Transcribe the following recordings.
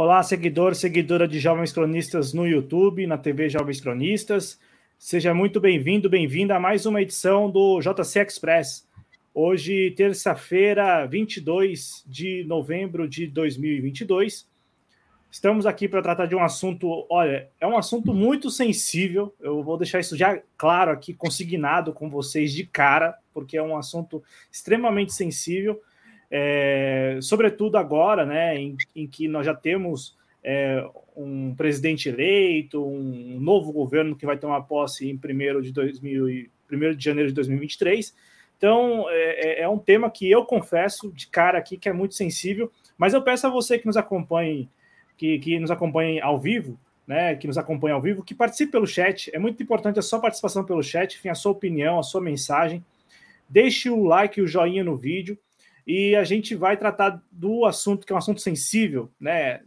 Olá, seguidor, seguidora de Jovens Cronistas no YouTube, na TV Jovens Cronistas. Seja muito bem-vindo, bem-vinda a mais uma edição do JC Express. Hoje, terça-feira, 22 de novembro de 2022. Estamos aqui para tratar de um assunto, olha, é um assunto muito sensível. Eu vou deixar isso já claro aqui, consignado com vocês de cara, porque é um assunto extremamente sensível é, sobretudo agora, né, em, em, que nós já temos é, um presidente eleito, um novo governo que vai ter uma posse em 1 de, 2000, 1 de janeiro de 2023. Então, é, é, é, um tema que eu confesso de cara aqui que é muito sensível, mas eu peço a você que nos acompanhe, que, que nos acompanhe ao vivo, né, que nos acompanha ao vivo, que participe pelo chat. É muito importante a sua participação pelo chat, enfim, a sua opinião, a sua mensagem. Deixe o like e o joinha no vídeo e a gente vai tratar do assunto que é um assunto sensível, né?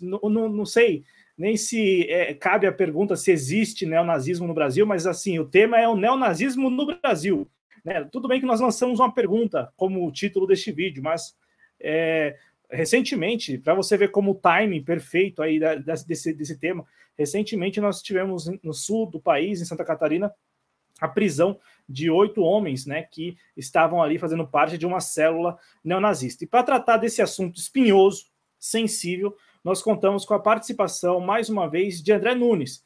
Não, não, não sei nem se é, cabe a pergunta se existe neonazismo no Brasil, mas assim, o tema é o neonazismo no Brasil. Né? Tudo bem que nós lançamos uma pergunta como o título deste vídeo, mas é, recentemente, para você ver como o timing perfeito aí da, desse, desse tema, recentemente nós tivemos no sul do país, em Santa Catarina, a prisão de oito homens né, que estavam ali fazendo parte de uma célula neonazista. E para tratar desse assunto espinhoso, sensível, nós contamos com a participação, mais uma vez, de André Nunes.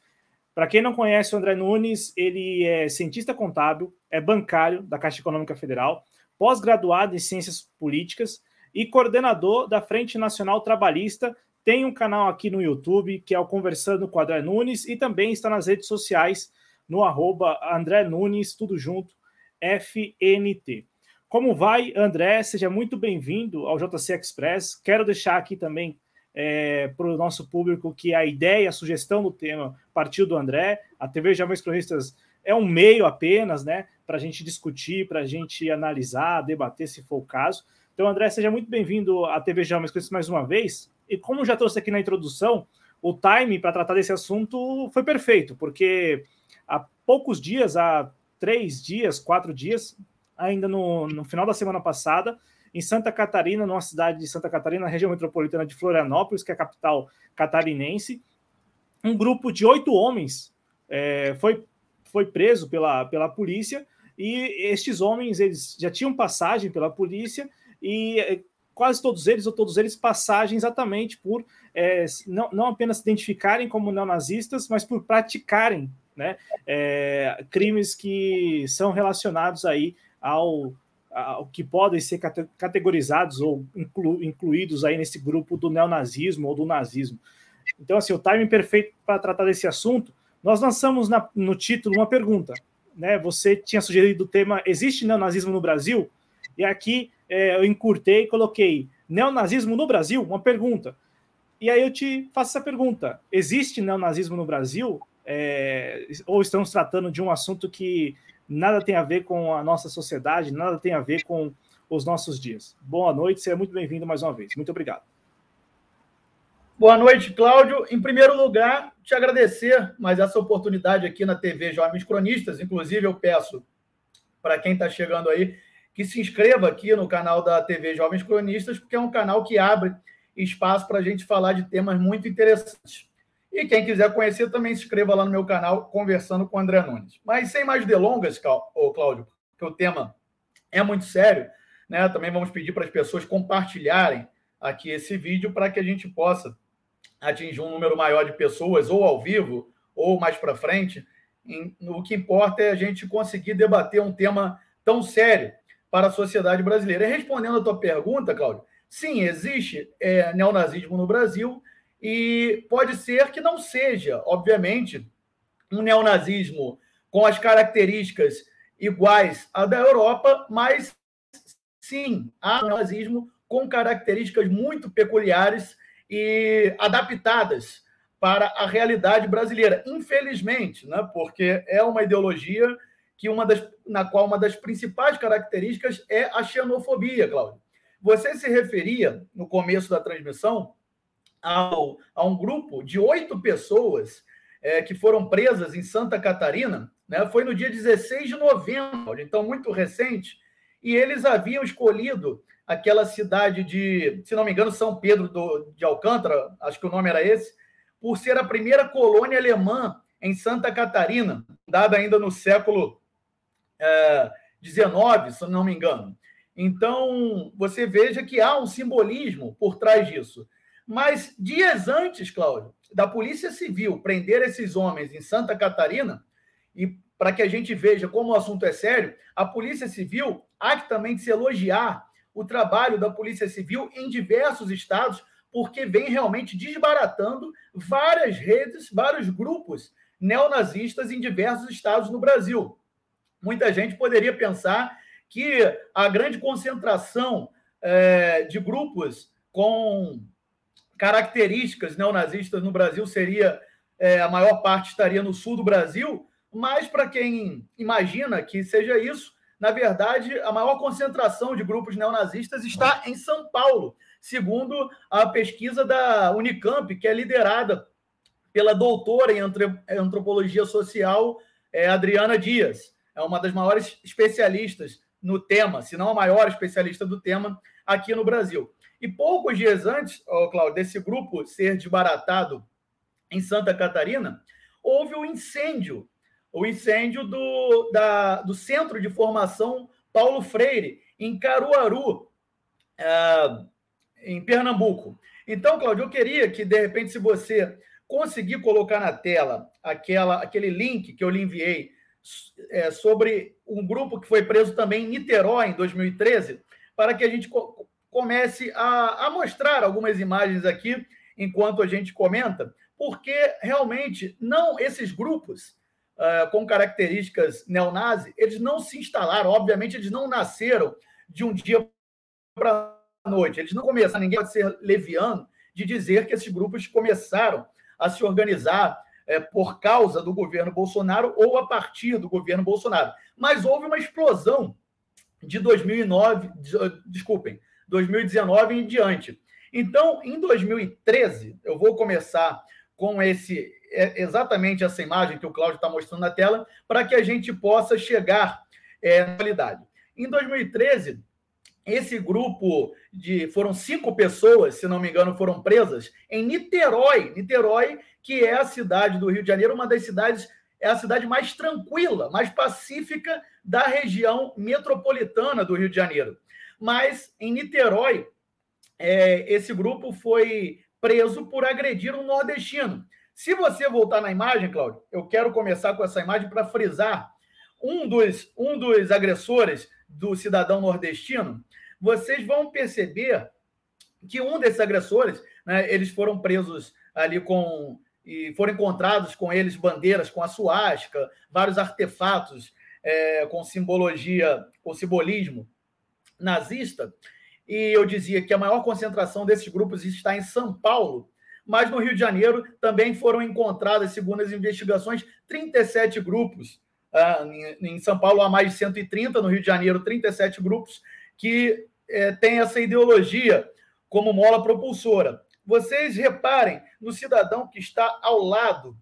Para quem não conhece o André Nunes, ele é cientista contábil, é bancário da Caixa Econômica Federal, pós-graduado em Ciências Políticas e coordenador da Frente Nacional Trabalhista. Tem um canal aqui no YouTube que é o Conversando com o André Nunes e também está nas redes sociais no arroba André Nunes, tudo junto, FNT. Como vai, André? Seja muito bem-vindo ao JC Express. Quero deixar aqui também é, para o nosso público que a ideia, a sugestão do tema partiu do André. A TV Jovens Cronistas é um meio apenas, né, para a gente discutir, para a gente analisar, debater, se for o caso. Então, André, seja muito bem-vindo à TV Jovens Cronistas mais uma vez. E como já trouxe aqui na introdução, o time para tratar desse assunto foi perfeito, porque há poucos dias, há três dias, quatro dias, ainda no, no final da semana passada, em Santa Catarina, numa cidade de Santa Catarina, na região metropolitana de Florianópolis, que é a capital catarinense, um grupo de oito homens é, foi, foi preso pela, pela polícia e estes homens eles já tinham passagem pela polícia e é, quase todos eles, ou todos eles, passagem exatamente por é, não, não apenas se identificarem como neonazistas, mas por praticarem né? É, crimes que são relacionados aí ao, ao que podem ser categorizados ou inclu, incluídos aí nesse grupo do neonazismo ou do nazismo. Então, assim, o timing perfeito para tratar desse assunto. Nós lançamos na, no título uma pergunta, né? Você tinha sugerido o tema Existe neonazismo no Brasil? E aqui é, eu encurtei e coloquei neonazismo no Brasil? Uma pergunta. E aí eu te faço essa pergunta: existe neonazismo no Brasil? É, ou estamos tratando de um assunto que nada tem a ver com a nossa sociedade, nada tem a ver com os nossos dias. Boa noite, seja muito bem-vindo mais uma vez. Muito obrigado. Boa noite, Cláudio. Em primeiro lugar, te agradecer mais essa oportunidade aqui na TV Jovens Cronistas. Inclusive, eu peço para quem está chegando aí que se inscreva aqui no canal da TV Jovens Cronistas, porque é um canal que abre espaço para a gente falar de temas muito interessantes. E quem quiser conhecer também se inscreva lá no meu canal Conversando com André Nunes. Mas sem mais delongas, Cláudio, que o tema é muito sério, né? Também vamos pedir para as pessoas compartilharem aqui esse vídeo para que a gente possa atingir um número maior de pessoas, ou ao vivo, ou mais para frente. O que importa é a gente conseguir debater um tema tão sério para a sociedade brasileira. E respondendo a tua pergunta, Cláudio, sim, existe é, neonazismo no Brasil e pode ser que não seja, obviamente, um neonazismo com as características iguais à da Europa, mas sim, há um neonazismo com características muito peculiares e adaptadas para a realidade brasileira. Infelizmente, né, porque é uma ideologia que uma das, na qual uma das principais características é a xenofobia, Cláudio. Você se referia, no começo da transmissão, ao, a um grupo de oito pessoas é, que foram presas em Santa Catarina, né, foi no dia 16 de novembro, então muito recente, e eles haviam escolhido aquela cidade de, se não me engano, São Pedro do, de Alcântara, acho que o nome era esse, por ser a primeira colônia alemã em Santa Catarina, dada ainda no século XIX, é, se não me engano. Então, você veja que há um simbolismo por trás disso. Mas dias antes, Cláudio, da Polícia Civil prender esses homens em Santa Catarina, e para que a gente veja como o assunto é sério, a Polícia Civil há que também se elogiar o trabalho da Polícia Civil em diversos estados, porque vem realmente desbaratando várias redes, vários grupos neonazistas em diversos estados no Brasil. Muita gente poderia pensar que a grande concentração é, de grupos com características neonazistas no Brasil seria é, a maior parte estaria no sul do Brasil, mas para quem imagina que seja isso, na verdade, a maior concentração de grupos neonazistas está em São Paulo, segundo a pesquisa da Unicamp, que é liderada pela doutora em antropologia social é, Adriana Dias. É uma das maiores especialistas no tema, se não a maior especialista do tema aqui no Brasil. E poucos dias antes, oh, Cláudio, desse grupo ser desbaratado em Santa Catarina, houve o um incêndio, o incêndio do, da, do Centro de Formação Paulo Freire, em Caruaru, é, em Pernambuco. Então, Cláudio, eu queria que, de repente, se você conseguir colocar na tela aquela, aquele link que eu lhe enviei é, sobre um grupo que foi preso também em Niterói, em 2013, para que a gente comece a, a mostrar algumas imagens aqui enquanto a gente comenta, porque realmente não esses grupos uh, com características neonazi, eles não se instalaram, obviamente eles não nasceram de um dia para a noite, eles não começaram, ninguém pode ser leviano de dizer que esses grupos começaram a se organizar é, por causa do governo Bolsonaro ou a partir do governo Bolsonaro. Mas houve uma explosão de 2009, desculpem, 2019 em diante. Então, em 2013, eu vou começar com esse é, exatamente essa imagem que o Cláudio está mostrando na tela, para que a gente possa chegar é, na realidade. Em 2013, esse grupo de foram cinco pessoas, se não me engano, foram presas em Niterói. Niterói, que é a cidade do Rio de Janeiro, uma das cidades é a cidade mais tranquila, mais pacífica da região metropolitana do Rio de Janeiro. Mas em Niterói, é, esse grupo foi preso por agredir um nordestino. Se você voltar na imagem, Cláudio, eu quero começar com essa imagem para frisar um dos, um dos agressores do cidadão nordestino, vocês vão perceber que um desses agressores, né, eles foram presos ali com e foram encontrados com eles bandeiras com a suástica, vários artefatos é, com simbologia, com simbolismo nazista. E eu dizia que a maior concentração desses grupos está em São Paulo, mas no Rio de Janeiro também foram encontradas, segundo as investigações, 37 grupos. Ah, em São Paulo há mais de 130, no Rio de Janeiro, 37 grupos que é, têm essa ideologia como mola propulsora. Vocês reparem no cidadão que está ao lado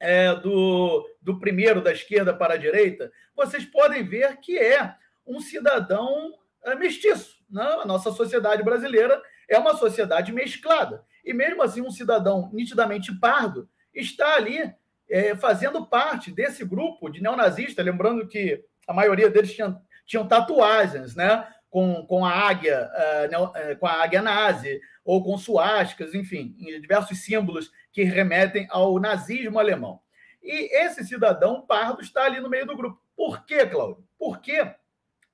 é, do, do primeiro da esquerda para a direita, vocês podem ver que é um cidadão é, mestiço. Né? A nossa sociedade brasileira é uma sociedade mesclada. E mesmo assim, um cidadão nitidamente pardo está ali é, fazendo parte desse grupo de neonazistas, lembrando que a maioria deles tinham, tinham tatuagens, né? Com, com a águia, uh, com a águia nazi, ou com suásticas, enfim, diversos símbolos que remetem ao nazismo alemão. E esse cidadão pardo está ali no meio do grupo. Por quê, Cláudio? Porque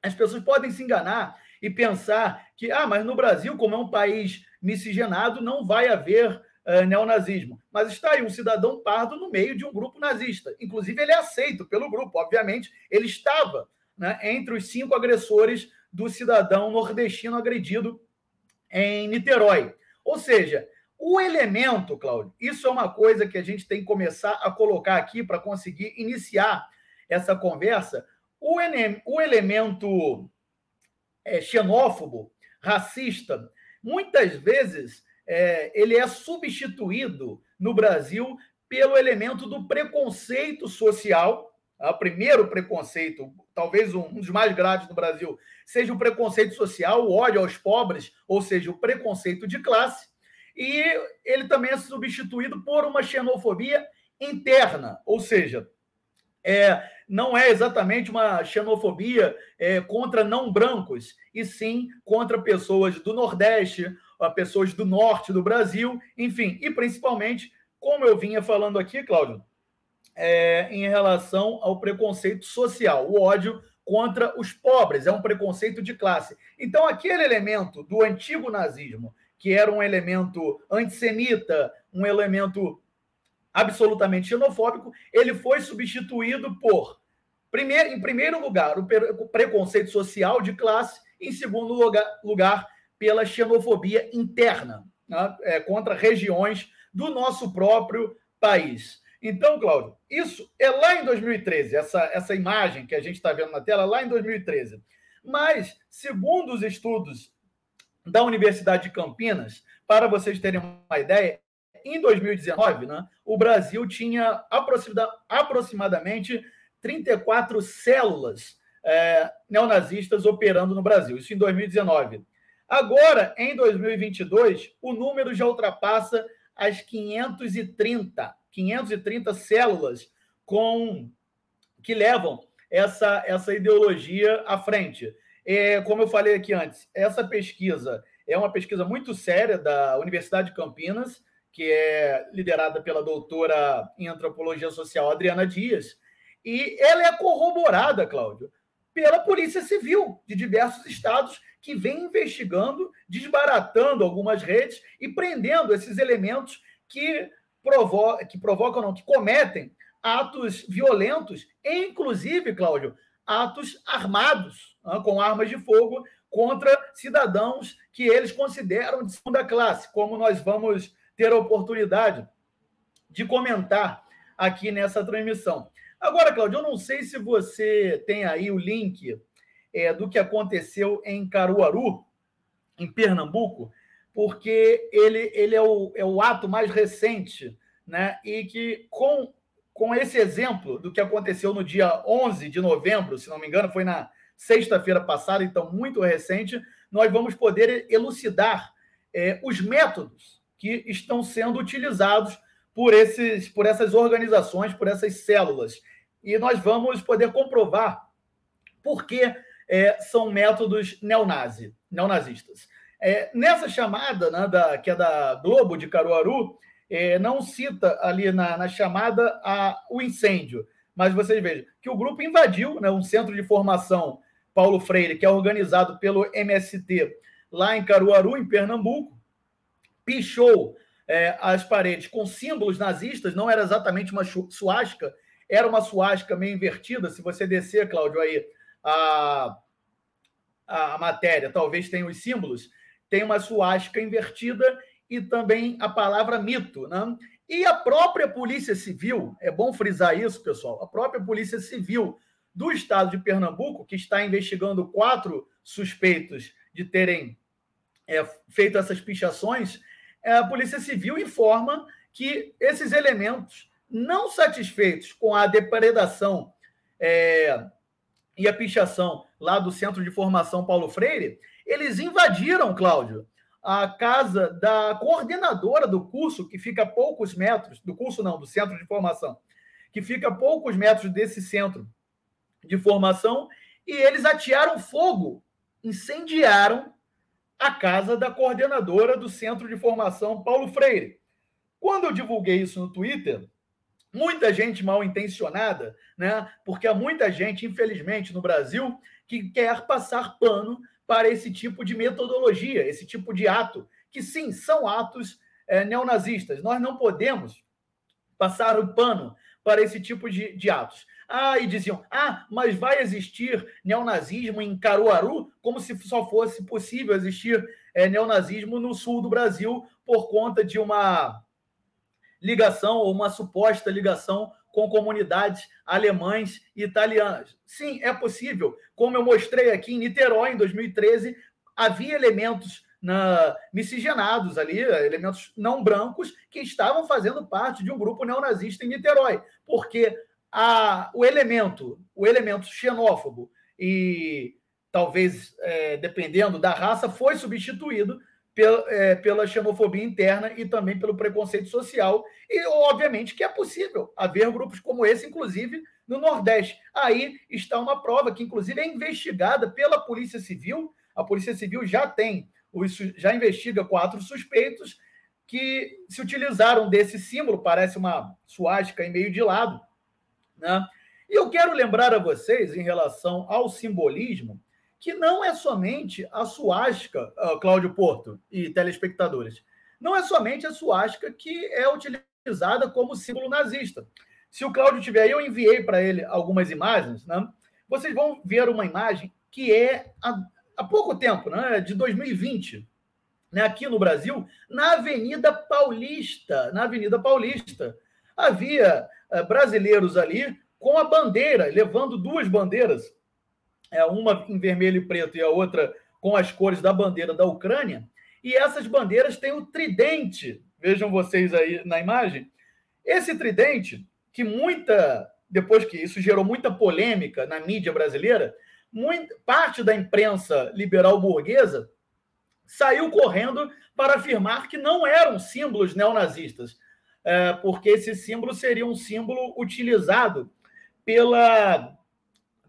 as pessoas podem se enganar e pensar que, ah, mas no Brasil, como é um país miscigenado, não vai haver uh, neonazismo. Mas está aí um cidadão pardo no meio de um grupo nazista. Inclusive, ele é aceito pelo grupo, obviamente, ele estava né, entre os cinco agressores do cidadão nordestino agredido em Niterói. Ou seja, o elemento, Cláudio, isso é uma coisa que a gente tem que começar a colocar aqui para conseguir iniciar essa conversa. O, o elemento é, xenófobo, racista, muitas vezes é, ele é substituído no Brasil pelo elemento do preconceito social. O primeiro preconceito, talvez um, dos mais graves no Brasil, seja o preconceito social, o ódio aos pobres, ou seja, o preconceito de classe, e ele também é substituído por uma xenofobia interna, ou seja, é, não é exatamente uma xenofobia é, contra não brancos, e sim contra pessoas do Nordeste, pessoas do Norte do Brasil, enfim, e principalmente, como eu vinha falando aqui, Cláudio, é, em relação ao preconceito social, o ódio contra os pobres, é um preconceito de classe. Então, aquele elemento do antigo nazismo, que era um elemento antissemita, um elemento absolutamente xenofóbico, ele foi substituído por, primeiro, em primeiro lugar, o preconceito social de classe, em segundo lugar, lugar pela xenofobia interna né, é, contra regiões do nosso próprio país. Então, Cláudio, isso é lá em 2013, essa, essa imagem que a gente está vendo na tela, lá em 2013. Mas, segundo os estudos da Universidade de Campinas, para vocês terem uma ideia, em 2019, né, o Brasil tinha aproximadamente 34 células é, neonazistas operando no Brasil, isso em 2019. Agora, em 2022, o número já ultrapassa as 530, 530 células com que levam essa, essa ideologia à frente. É, como eu falei aqui antes, essa pesquisa é uma pesquisa muito séria da Universidade de Campinas, que é liderada pela doutora em antropologia social Adriana Dias, e ela é corroborada, Cláudio, pela Polícia Civil de diversos estados que vem investigando, desbaratando algumas redes e prendendo esses elementos que, provo que provocam, não, que cometem atos violentos, inclusive, Cláudio, atos armados, com armas de fogo, contra cidadãos que eles consideram de segunda classe, como nós vamos ter a oportunidade de comentar aqui nessa transmissão. Agora, Cláudio, eu não sei se você tem aí o link é, do que aconteceu em Caruaru, em Pernambuco, porque ele, ele é, o, é o ato mais recente, né? E que com, com esse exemplo do que aconteceu no dia 11 de novembro, se não me engano, foi na sexta-feira passada, então muito recente, nós vamos poder elucidar é, os métodos que estão sendo utilizados por, esses, por essas organizações, por essas células. E nós vamos poder comprovar por que é, são métodos neonazi, neonazistas. É, nessa chamada, né, da, que é da Globo de Caruaru, é, não cita ali na, na chamada a, o incêndio, mas vocês vejam que o grupo invadiu né, um centro de formação Paulo Freire, que é organizado pelo MST lá em Caruaru, em Pernambuco, pichou é, as paredes com símbolos nazistas, não era exatamente uma suástica, era uma suástica meio invertida. Se você descer, Cláudio, aí a, a matéria, talvez tenha os símbolos, tem uma suástica invertida e também a palavra mito. Né? E a própria Polícia Civil, é bom frisar isso, pessoal, a própria Polícia Civil do estado de Pernambuco, que está investigando quatro suspeitos de terem é, feito essas pichações, a Polícia Civil informa que esses elementos, não satisfeitos com a depredação é, e a pichação lá do Centro de Formação Paulo Freire, eles invadiram, Cláudio, a casa da coordenadora do curso, que fica a poucos metros, do curso não, do Centro de Formação, que fica a poucos metros desse centro de formação, e eles atearam fogo, incendiaram a casa da coordenadora do Centro de Formação Paulo Freire. Quando eu divulguei isso no Twitter, muita gente mal intencionada, né? Porque há muita gente, infelizmente, no Brasil, que quer passar pano para esse tipo de metodologia, esse tipo de ato, que sim, são atos é, neonazistas. Nós não podemos passar o pano para esse tipo de, de atos. Ah, e diziam, ah, mas vai existir neonazismo em Caruaru, como se só fosse possível existir é, neonazismo no sul do Brasil por conta de uma ligação ou uma suposta ligação com comunidades alemães e italianas. Sim, é possível. Como eu mostrei aqui em Niterói, em 2013, havia elementos na, miscigenados ali, elementos não brancos, que estavam fazendo parte de um grupo neonazista em Niterói, porque a, o elemento, o elemento xenófobo e talvez é, dependendo da raça, foi substituído pela, é, pela xenofobia interna e também pelo preconceito social. E, obviamente, que é possível haver grupos como esse, inclusive no Nordeste. Aí está uma prova que, inclusive, é investigada pela Polícia Civil. A Polícia Civil já tem, já investiga quatro suspeitos que se utilizaram desse símbolo, parece uma suástica em meio de lado. Né? E eu quero lembrar a vocês, em relação ao simbolismo, que não é somente a suástica, uh, Cláudio Porto e telespectadores, não é somente a suástica que é utilizada como símbolo nazista. Se o Cláudio tiver aí, eu enviei para ele algumas imagens, né? Vocês vão ver uma imagem que é há, há pouco tempo, né? De 2020, né? Aqui no Brasil, na Avenida Paulista, na Avenida Paulista, havia uh, brasileiros ali com a bandeira, levando duas bandeiras é, uma em vermelho e preto e a outra com as cores da bandeira da Ucrânia. E essas bandeiras têm o tridente. Vejam vocês aí na imagem. Esse tridente, que muita. Depois que isso gerou muita polêmica na mídia brasileira, parte da imprensa liberal burguesa saiu correndo para afirmar que não eram símbolos neonazistas, porque esse símbolo seria um símbolo utilizado pela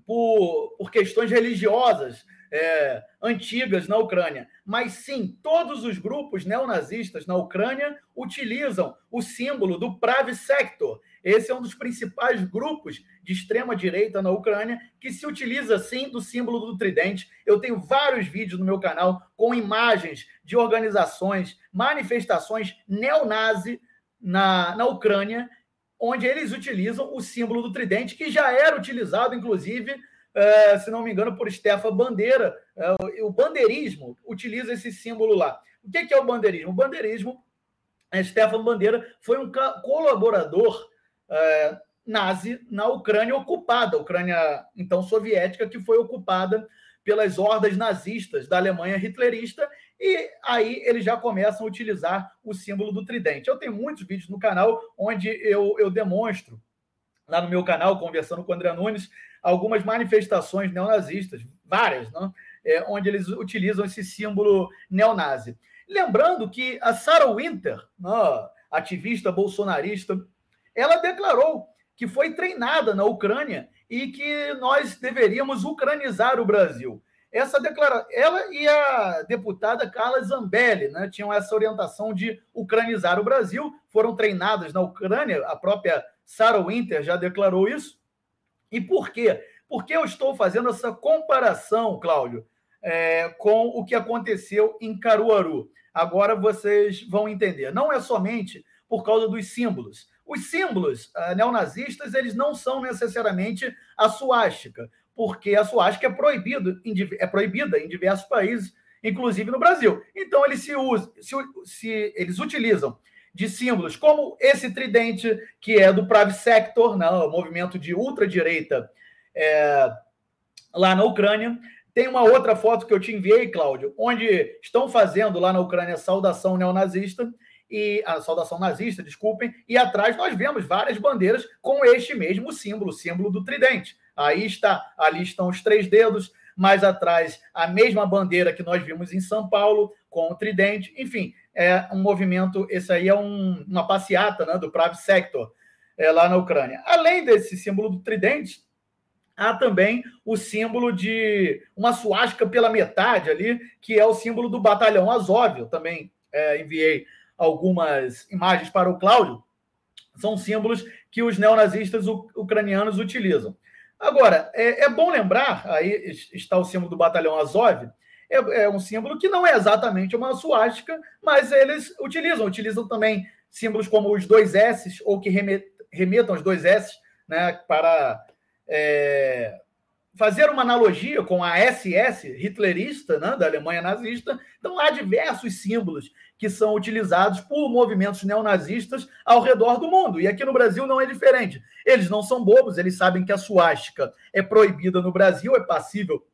por, por questões religiosas é, antigas na Ucrânia. Mas sim, todos os grupos neonazistas na Ucrânia utilizam o símbolo do Pravi Sector. Esse é um dos principais grupos de extrema direita na Ucrânia que se utiliza sim do símbolo do tridente. Eu tenho vários vídeos no meu canal com imagens de organizações, manifestações neonazi na, na Ucrânia onde eles utilizam o símbolo do tridente, que já era utilizado, inclusive, é, se não me engano, por Stefan Bandeira. É, o bandeirismo utiliza esse símbolo lá. O que é o bandeirismo? O bandeirismo, é, Stefan Bandeira foi um colaborador é, nazi na Ucrânia ocupada, Ucrânia então soviética, que foi ocupada pelas hordas nazistas da Alemanha hitlerista, e aí eles já começam a utilizar o símbolo do tridente. Eu tenho muitos vídeos no canal onde eu, eu demonstro, lá no meu canal, conversando com o André Nunes, algumas manifestações neonazistas, várias, né? É, onde eles utilizam esse símbolo neonazi. Lembrando que a Sarah Winter, né, ativista bolsonarista, ela declarou que foi treinada na Ucrânia e que nós deveríamos ucranizar o Brasil. Essa declaração, ela e a deputada Carla Zambelli, né, tinham essa orientação de ucranizar o Brasil, foram treinadas na Ucrânia, a própria Sarah Winter já declarou isso. E por quê? Porque eu estou fazendo essa comparação, Cláudio, é, com o que aconteceu em Caruaru. Agora vocês vão entender. Não é somente por causa dos símbolos. Os símbolos uh, neonazistas, eles não são necessariamente a suástica, porque a suástica é, proibido, é proibida em diversos países, inclusive no Brasil. Então, eles se, usam, se, se eles utilizam de símbolos como esse tridente, que é do Pravi Sector, né, o movimento de ultradireita é, lá na Ucrânia. Tem uma outra foto que eu te enviei, Cláudio, onde estão fazendo lá na Ucrânia saudação neonazista e a saudação nazista, desculpem, e atrás nós vemos várias bandeiras com este mesmo símbolo, o símbolo do tridente. Aí está, ali estão os três dedos, mais atrás a mesma bandeira que nós vimos em São Paulo com o tridente. Enfim, é um movimento, esse aí é um, uma passeata né, do Prav Sector é, lá na Ucrânia. Além desse símbolo do tridente, há também o símbolo de uma suástica pela metade ali, que é o símbolo do batalhão Azov. Eu também é, enviei algumas imagens para o Cláudio, são símbolos que os neonazistas ucranianos utilizam. Agora, é, é bom lembrar, aí está o símbolo do batalhão Azov, é, é, um símbolo que não é exatamente uma suástica, mas eles utilizam, utilizam também símbolos como os dois S, ou que remetam os dois S, né, para é, fazer uma analogia com a SS hitlerista, né, da Alemanha nazista. Então, há diversos símbolos que são utilizados por movimentos neonazistas ao redor do mundo. E aqui no Brasil não é diferente. Eles não são bobos, eles sabem que a suástica é proibida no Brasil, é passível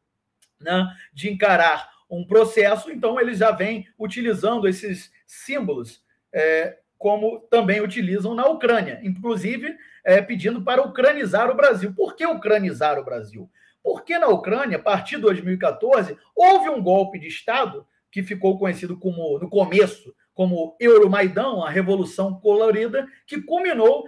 né, de encarar um processo, então eles já vêm utilizando esses símbolos, é, como também utilizam na Ucrânia. Inclusive, é, pedindo para ucranizar o Brasil. Por que ucranizar o Brasil? Porque na Ucrânia, a partir de 2014, houve um golpe de Estado que ficou conhecido como, no começo, como Euromaidão, a Revolução Colorida, que culminou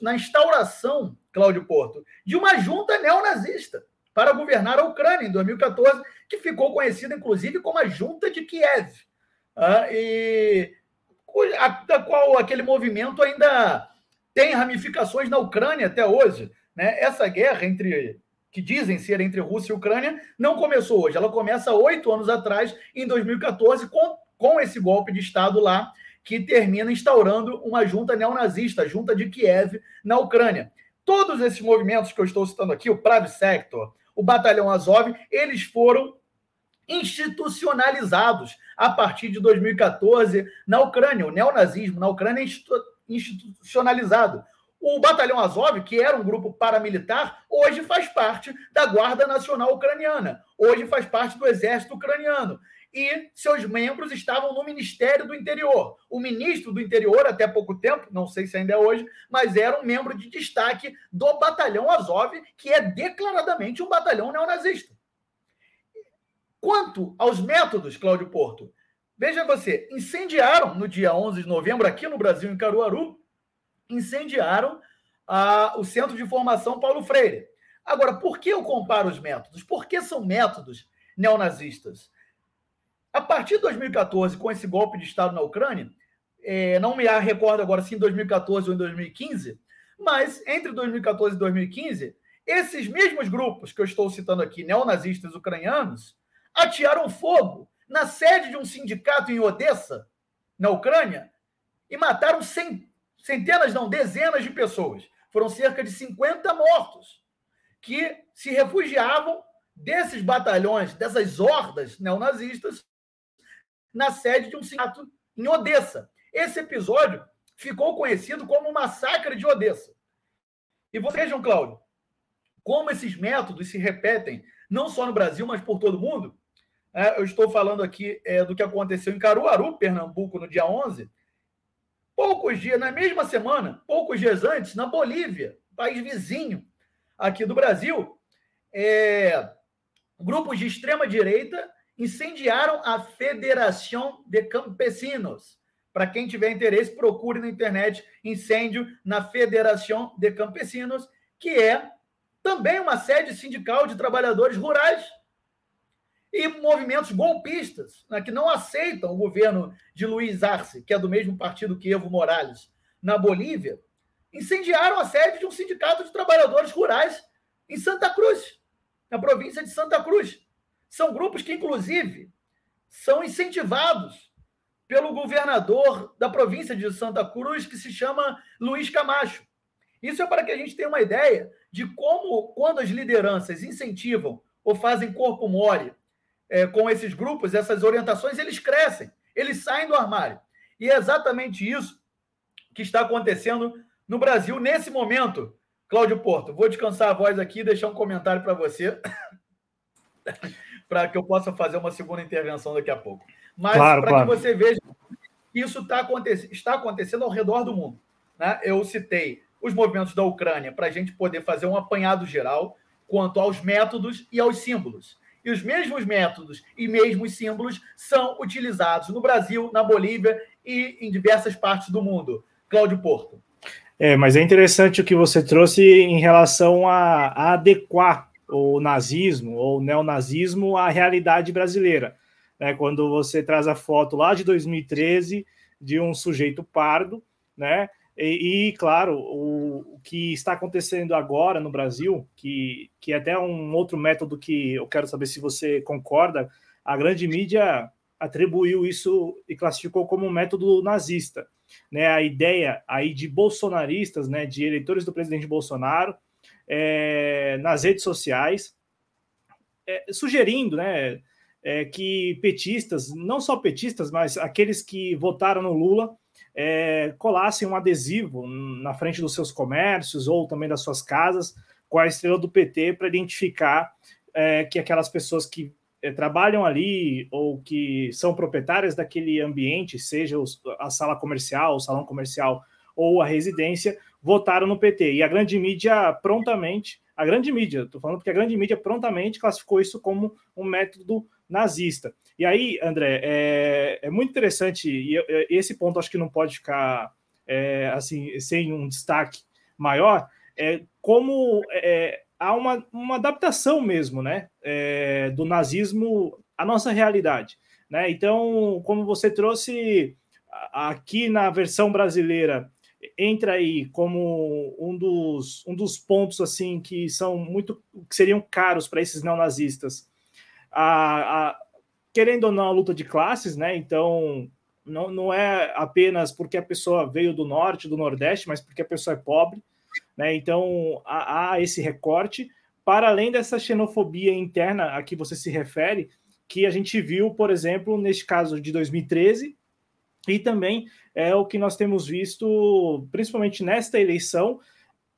na instauração, Cláudio Porto, de uma junta neonazista para governar a Ucrânia em 2014, que ficou conhecida, inclusive, como a Junta de Kiev. Ah, e da qual aquele movimento ainda tem ramificações na Ucrânia até hoje. Né? Essa guerra entre que dizem ser entre Rússia e Ucrânia não começou hoje. Ela começa oito anos atrás, em 2014, com, com esse golpe de Estado lá, que termina instaurando uma junta neonazista, a junta de Kiev, na Ucrânia. Todos esses movimentos que eu estou citando aqui, o Prav Sector, o Batalhão Azov, eles foram institucionalizados a partir de 2014 na Ucrânia. O neonazismo na Ucrânia é institucionalizado. O Batalhão Azov, que era um grupo paramilitar, hoje faz parte da Guarda Nacional Ucraniana, hoje faz parte do Exército Ucraniano. E seus membros estavam no Ministério do Interior. O ministro do Interior, até pouco tempo, não sei se ainda é hoje, mas era um membro de destaque do Batalhão Azov, que é declaradamente um batalhão neonazista. Quanto aos métodos, Cláudio Porto, veja você, incendiaram no dia 11 de novembro, aqui no Brasil, em Caruaru, incendiaram ah, o Centro de Formação Paulo Freire. Agora, por que eu comparo os métodos? Por que são métodos neonazistas? A partir de 2014, com esse golpe de Estado na Ucrânia, é, não me recordo agora se em 2014 ou em 2015, mas entre 2014 e 2015, esses mesmos grupos que eu estou citando aqui, neonazistas ucranianos, atearam fogo na sede de um sindicato em Odessa, na Ucrânia, e mataram centenas, não, dezenas de pessoas. Foram cerca de 50 mortos que se refugiavam desses batalhões, dessas hordas neonazistas, na sede de um sindicato em Odessa. Esse episódio ficou conhecido como o Massacre de Odessa. E vejam, Cláudio, como esses métodos se repetem, não só no Brasil, mas por todo o mundo, é, eu estou falando aqui é, do que aconteceu em Caruaru, Pernambuco, no dia 11. Poucos dias, na mesma semana, poucos dias antes, na Bolívia, país vizinho aqui do Brasil, é, grupos de extrema-direita incendiaram a Federação de Campesinos. Para quem tiver interesse, procure na internet incêndio na Federação de Campesinos, que é também uma sede sindical de trabalhadores rurais e movimentos golpistas, né, que não aceitam o governo de Luiz Arce, que é do mesmo partido que Evo Morales, na Bolívia, incendiaram a sede de um sindicato de trabalhadores rurais em Santa Cruz, na província de Santa Cruz. São grupos que, inclusive, são incentivados pelo governador da província de Santa Cruz, que se chama Luiz Camacho. Isso é para que a gente tenha uma ideia de como, quando as lideranças incentivam ou fazem corpo mole é, com esses grupos, essas orientações, eles crescem, eles saem do armário. E é exatamente isso que está acontecendo no Brasil nesse momento. Cláudio Porto, vou descansar a voz aqui e deixar um comentário para você, para que eu possa fazer uma segunda intervenção daqui a pouco. Mas claro, para claro. que você veja que isso tá aconte está acontecendo ao redor do mundo. Né? Eu citei os movimentos da Ucrânia para a gente poder fazer um apanhado geral quanto aos métodos e aos símbolos. E os mesmos métodos e mesmos símbolos são utilizados no Brasil, na Bolívia e em diversas partes do mundo. Cláudio Porto. É, mas é interessante o que você trouxe em relação a, a adequar o nazismo ou o neonazismo à realidade brasileira. Né? Quando você traz a foto lá de 2013 de um sujeito pardo, né? E, e, claro, o, o, que está acontecendo agora no Brasil, que, que é até um outro método que eu quero saber se você concorda, a grande mídia atribuiu isso e classificou como um método nazista. Né, a ideia aí de bolsonaristas, né, de eleitores do presidente Bolsonaro, é, nas redes sociais, é, sugerindo né, é, que petistas, não só petistas, mas aqueles que votaram no Lula, é, colassem um adesivo na frente dos seus comércios ou também das suas casas com a estrela do PT para identificar é, que aquelas pessoas que é, trabalham ali ou que são proprietárias daquele ambiente, seja a sala comercial, o salão comercial ou a residência, votaram no PT. E a grande mídia prontamente, a grande mídia, estou falando porque a grande mídia prontamente classificou isso como um método nazista. E aí, André, é, é muito interessante, e esse ponto acho que não pode ficar é, assim sem um destaque maior, é como é, há uma, uma adaptação mesmo né, é, do nazismo à nossa realidade. Né? Então, como você trouxe aqui na versão brasileira, entra aí como um dos, um dos pontos assim que são muito que seriam caros para esses neonazistas. A, a, querendo ou não, a luta de classes, né? Então, não, não é apenas porque a pessoa veio do norte, do nordeste, mas porque a pessoa é pobre, né? Então, há, há esse recorte, para além dessa xenofobia interna a que você se refere, que a gente viu, por exemplo, neste caso de 2013, e também é o que nós temos visto, principalmente nesta eleição,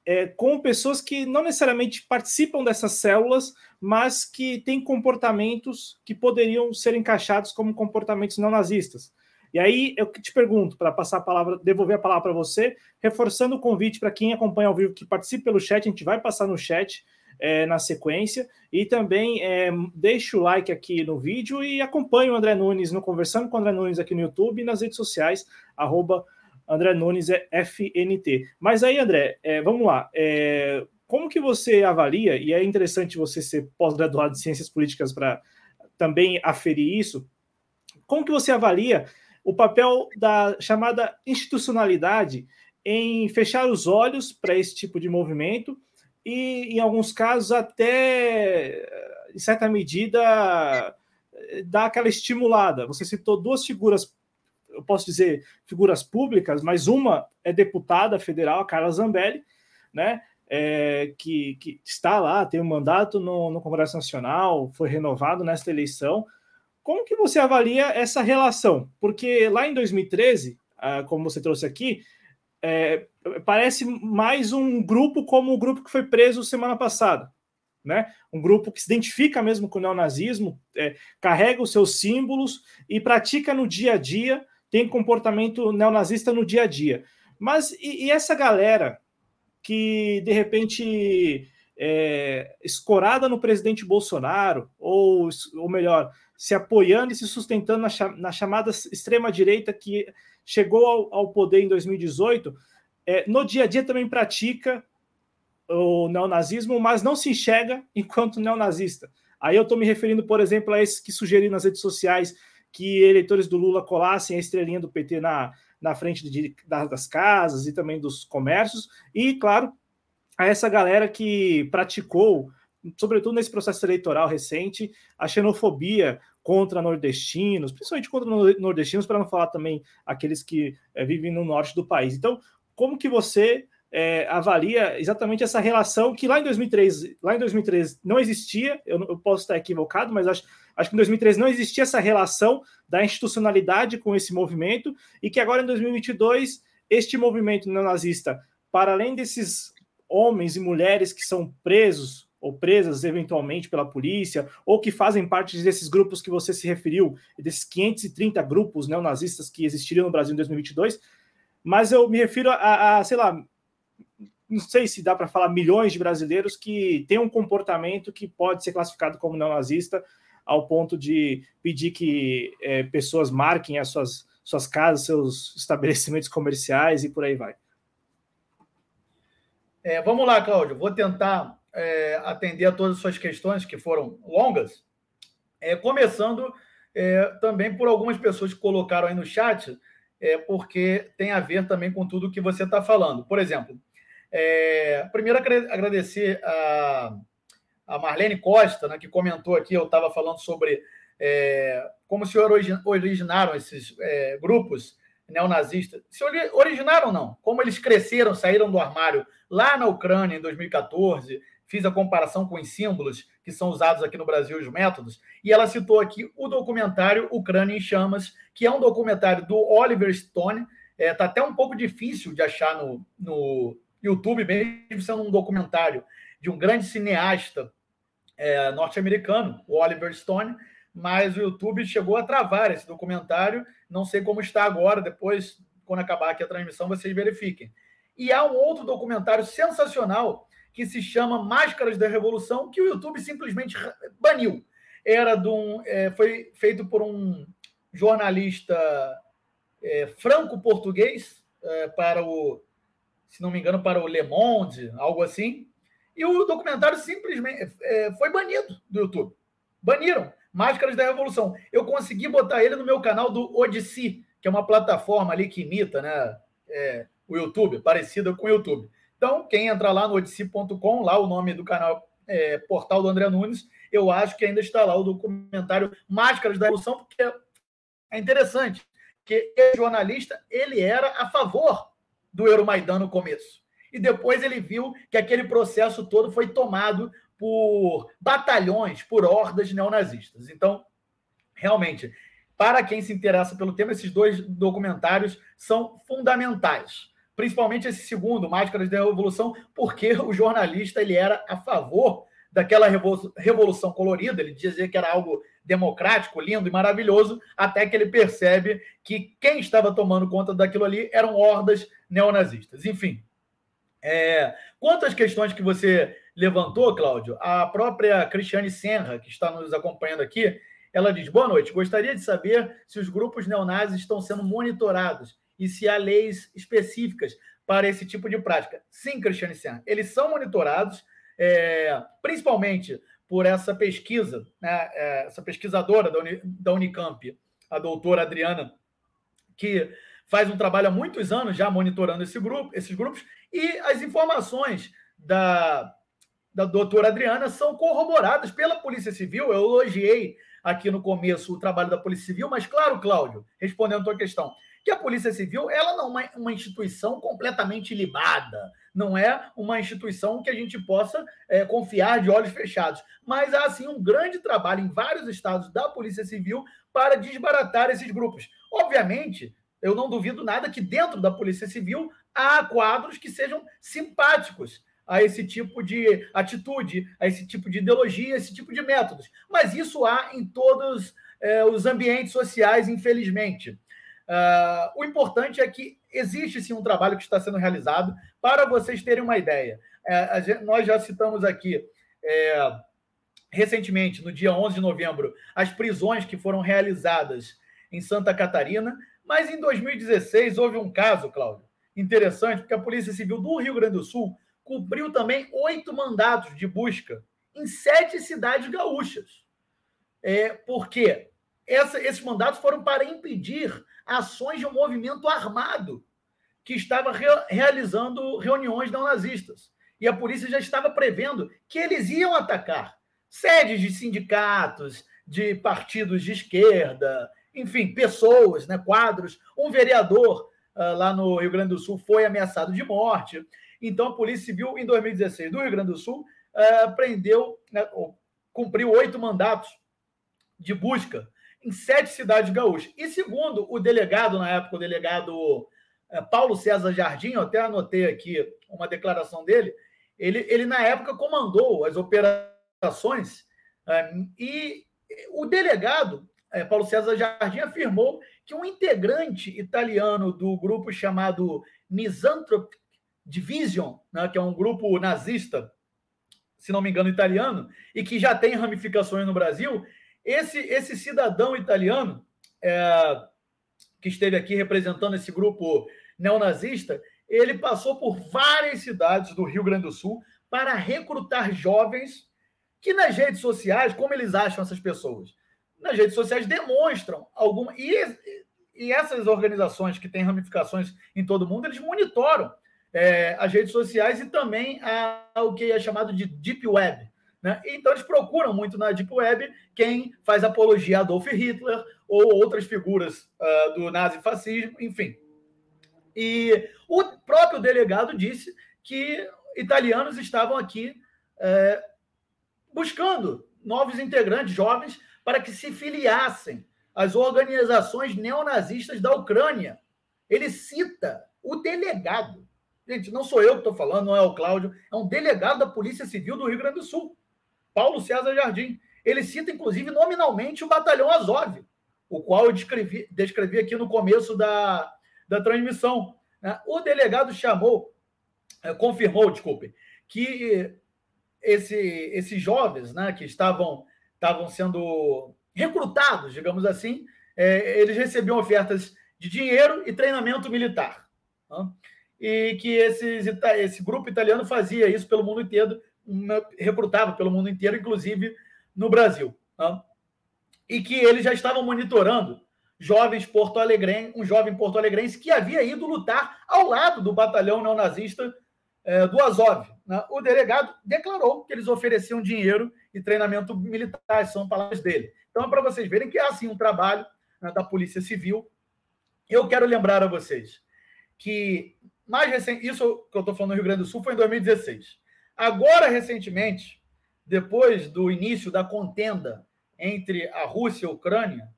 é, com pessoas que não necessariamente participam dessas células, mas que têm comportamentos que poderiam ser encaixados como comportamentos não nazistas. E aí eu te pergunto, para passar a palavra, devolver a palavra para você, reforçando o convite para quem acompanha ao vivo que participe pelo chat, a gente vai passar no chat é, na sequência. E também é, deixe o like aqui no vídeo e acompanhe o André Nunes no Conversando com o André Nunes aqui no YouTube e nas redes sociais, arroba André Nunes é FNT. Mas aí, André, é, vamos lá. É, como que você avalia, e é interessante você ser pós-graduado em Ciências Políticas para também aferir isso, como que você avalia o papel da chamada institucionalidade em fechar os olhos para esse tipo de movimento e, em alguns casos, até, em certa medida, dar aquela estimulada. Você citou duas figuras, eu posso dizer figuras públicas, mas uma é deputada federal, a Carla Zambelli, né? É, que, que, está lá, tem um mandato no, no Congresso Nacional, foi renovado nesta eleição. Como que você avalia essa relação? Porque lá em 2013, ah, como você trouxe aqui, é, parece mais um grupo como o grupo que foi preso semana passada. Né? Um grupo que se identifica mesmo com o neonazismo, é, carrega os seus símbolos e pratica no dia a dia, tem comportamento neonazista no dia a dia. Mas e, e essa galera que de repente é, escorada no presidente Bolsonaro, ou, ou melhor, se apoiando e se sustentando na, na chamada extrema-direita que chegou ao, ao, poder em 2018, é, no dia a dia também pratica o neonazismo, mas não se enxerga enquanto neonazista. Aí eu estou me referindo, por exemplo, a esses que sugeriram nas redes sociais que eleitores do Lula colassem a estrelinha do PT na, na frente de, das casas e também dos comércios, e, claro, a essa galera que praticou, sobretudo nesse processo eleitoral recente, a xenofobia contra nordestinos, principalmente contra nordestinos, para não falar também aqueles que é, vivem no norte do país. Então, como que você é, avalia exatamente essa relação que lá em 2003, lá em 2003 não existia, eu, eu posso estar equivocado, mas acho, acho que em 2003 não existia essa relação da institucionalidade com esse movimento e que agora em 2022 este movimento neonazista, para além desses homens e mulheres que são presos ou presas eventualmente pela polícia, ou que fazem parte desses grupos que você se referiu, desses 530 grupos neonazistas que existiriam no Brasil em 2022, mas eu me refiro a, a sei lá, não sei se dá para falar milhões de brasileiros que têm um comportamento que pode ser classificado como neonazista, ao ponto de pedir que é, pessoas marquem as suas, suas casas, seus estabelecimentos comerciais e por aí vai. É, vamos lá, Cláudio. Vou tentar é, atender a todas as suas questões, que foram longas. É, começando é, também por algumas pessoas que colocaram aí no chat, é, porque tem a ver também com tudo que você está falando. Por exemplo, primeiro agradecer a, a Marlene Costa, né, que comentou aqui, eu estava falando sobre é, como se originaram esses grupos neonazistas. Se originaram não, como eles cresceram, saíram do armário lá na Ucrânia em 2014, fiz a comparação com os símbolos que são usados aqui no Brasil, os métodos, e ela citou aqui o documentário Ucrânia em Chamas, que é um documentário do Oliver Stone, está é, tá até um pouco difícil de achar no, no YouTube, mesmo sendo um documentário de um grande cineasta é, norte-americano, o Oliver Stone, mas o YouTube chegou a travar esse documentário. Não sei como está agora, depois quando acabar aqui a transmissão, vocês verifiquem. E há um outro documentário sensacional que se chama Máscaras da Revolução, que o YouTube simplesmente baniu. Era de um, é, foi feito por um jornalista é, franco-português é, para o, se não me engano, para o Le Monde, algo assim. E o documentário simplesmente é, foi banido do YouTube. Baniram. Máscaras da Revolução. Eu consegui botar ele no meu canal do Odyssey, que é uma plataforma ali que imita né, é, o YouTube, parecida com o YouTube. Então, quem entrar lá no odyssey.com, lá o nome do canal é Portal do André Nunes, eu acho que ainda está lá o documentário Máscaras da Revolução, porque é interessante, que o jornalista ele era a favor do Euromaidan no começo. E depois ele viu que aquele processo todo foi tomado por batalhões, por hordas neonazistas. Então, realmente, para quem se interessa pelo tema, esses dois documentários são fundamentais. Principalmente esse segundo, Máscaras da Revolução, porque o jornalista ele era a favor daquela revolução colorida, ele dizia que era algo democrático, lindo e maravilhoso, até que ele percebe que quem estava tomando conta daquilo ali eram hordas neonazistas. Enfim, é, quanto às questões que você levantou, Cláudio, a própria Cristiane Senra, que está nos acompanhando aqui, ela diz: Boa noite, gostaria de saber se os grupos neonazis estão sendo monitorados e se há leis específicas para esse tipo de prática. Sim, Cristiane Senra, eles são monitorados, é, principalmente por essa pesquisa, né, é, essa pesquisadora da, Uni, da Unicamp, a doutora Adriana, que faz um trabalho há muitos anos já monitorando esse grupo, esses grupos, e as informações da, da doutora Adriana são corroboradas pela Polícia Civil. Eu elogiei aqui no começo o trabalho da Polícia Civil, mas claro, Cláudio, respondendo a tua questão, que a Polícia Civil ela não é uma instituição completamente libada, não é uma instituição que a gente possa é, confiar de olhos fechados, mas há sim um grande trabalho em vários estados da Polícia Civil para desbaratar esses grupos. Obviamente, eu não duvido nada que dentro da Polícia Civil há quadros que sejam simpáticos a esse tipo de atitude, a esse tipo de ideologia, a esse tipo de métodos. Mas isso há em todos é, os ambientes sociais, infelizmente. Uh, o importante é que existe sim um trabalho que está sendo realizado. Para vocês terem uma ideia, é, gente, nós já citamos aqui é, recentemente, no dia 11 de novembro, as prisões que foram realizadas em Santa Catarina, mas em 2016 houve um caso, Cláudio, interessante, porque a Polícia Civil do Rio Grande do Sul cumpriu também oito mandatos de busca em sete cidades gaúchas. É, porque essa, esses mandatos foram para impedir ações de um movimento armado que estava re, realizando reuniões não nazistas. E a polícia já estava prevendo que eles iam atacar sedes de sindicatos, de partidos de esquerda, enfim, pessoas, né, quadros. Um vereador uh, lá no Rio Grande do Sul foi ameaçado de morte. Então, a Polícia Civil, em 2016, do Rio Grande do Sul, uh, prendeu, né, cumpriu oito mandatos de busca em sete cidades gaúchas. E segundo o delegado, na época, o delegado uh, Paulo César Jardim, eu até anotei aqui uma declaração dele, ele, ele na época comandou as operações uh, e o delegado uh, Paulo César Jardim afirmou que um integrante italiano do grupo chamado Misanthropic Division, né, que é um grupo nazista, se não me engano, italiano, e que já tem ramificações no Brasil, esse, esse cidadão italiano é, que esteve aqui representando esse grupo neonazista, ele passou por várias cidades do Rio Grande do Sul para recrutar jovens que nas redes sociais, como eles acham essas pessoas? Nas redes sociais demonstram alguma. E, e essas organizações que têm ramificações em todo mundo, eles monitoram é, as redes sociais e também a, a, o que é chamado de Deep Web. Né? Então, eles procuram muito na Deep Web quem faz apologia a Adolf Hitler ou outras figuras uh, do nazifascismo, enfim. E o próprio delegado disse que italianos estavam aqui é, buscando novos integrantes, jovens, para que se filiassem às organizações neonazistas da Ucrânia. Ele cita o delegado. Gente, não sou eu que estou falando, não é o Cláudio, é um delegado da Polícia Civil do Rio Grande do Sul, Paulo César Jardim. Ele cita, inclusive, nominalmente o Batalhão Azov, o qual eu descrevi, descrevi aqui no começo da, da transmissão. Né? O delegado chamou, é, confirmou, desculpe, que esse, esses jovens né, que estavam, estavam sendo recrutados, digamos assim, é, eles recebiam ofertas de dinheiro e treinamento militar. Né? E que esses, esse grupo italiano fazia isso pelo mundo inteiro, recrutava pelo mundo inteiro, inclusive no Brasil. Né? E que eles já estavam monitorando jovens porto-alegrenses, um jovem porto-alegrense que havia ido lutar ao lado do batalhão neonazista é, do Azov. Né? O delegado declarou que eles ofereciam dinheiro e treinamento militar, são palavras dele. Então, é para vocês verem que é assim um trabalho né, da Polícia Civil. Eu quero lembrar a vocês que mais recente, isso que eu estou falando no Rio Grande do Sul foi em 2016. Agora, recentemente, depois do início da contenda entre a Rússia e a Ucrânia,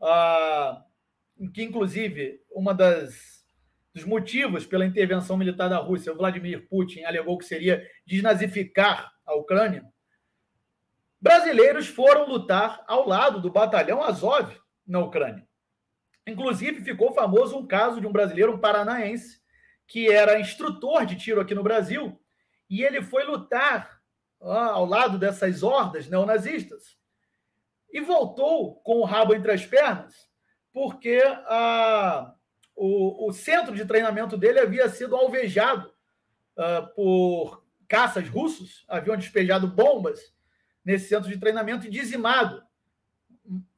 ah, que inclusive uma das dos motivos pela intervenção militar da Rússia, Vladimir Putin alegou que seria desnazificar a Ucrânia. Brasileiros foram lutar ao lado do batalhão Azov na Ucrânia. Inclusive, ficou famoso um caso de um brasileiro, um paranaense, que era instrutor de tiro aqui no Brasil, e ele foi lutar ao lado dessas hordas neonazistas. E voltou com o rabo entre as pernas, porque a, o, o centro de treinamento dele havia sido alvejado uh, por caças russos, haviam despejado bombas nesse centro de treinamento e dizimado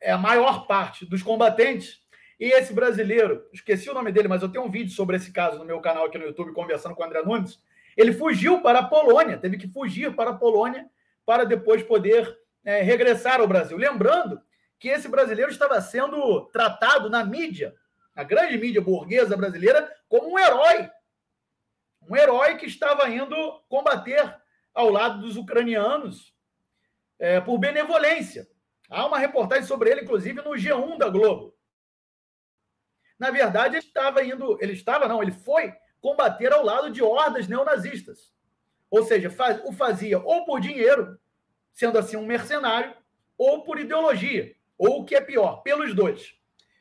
é a maior parte dos combatentes. E esse brasileiro, esqueci o nome dele, mas eu tenho um vídeo sobre esse caso no meu canal aqui no YouTube, conversando com o André Nunes. Ele fugiu para a Polônia, teve que fugir para a Polônia para depois poder é, regressar ao Brasil. Lembrando que esse brasileiro estava sendo tratado na mídia, na grande mídia burguesa brasileira, como um herói. Um herói que estava indo combater ao lado dos ucranianos é, por benevolência. Há uma reportagem sobre ele, inclusive, no G1 da Globo. Na verdade, ele estava indo, ele estava, não, ele foi combater ao lado de hordas neonazistas. Ou seja, faz, o fazia ou por dinheiro, sendo assim um mercenário, ou por ideologia, ou o que é pior, pelos dois.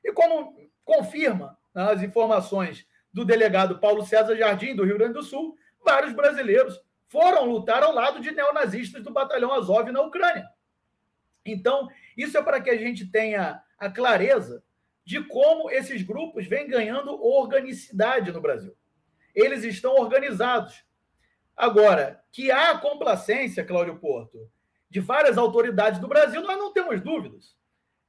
E como confirma né, as informações do delegado Paulo César Jardim, do Rio Grande do Sul, vários brasileiros foram lutar ao lado de neonazistas do batalhão Azov na Ucrânia. Então, isso é para que a gente tenha a clareza de como esses grupos vêm ganhando organicidade no Brasil eles estão organizados. Agora, que há complacência, Cláudio Porto, de várias autoridades do Brasil, nós não temos dúvidas.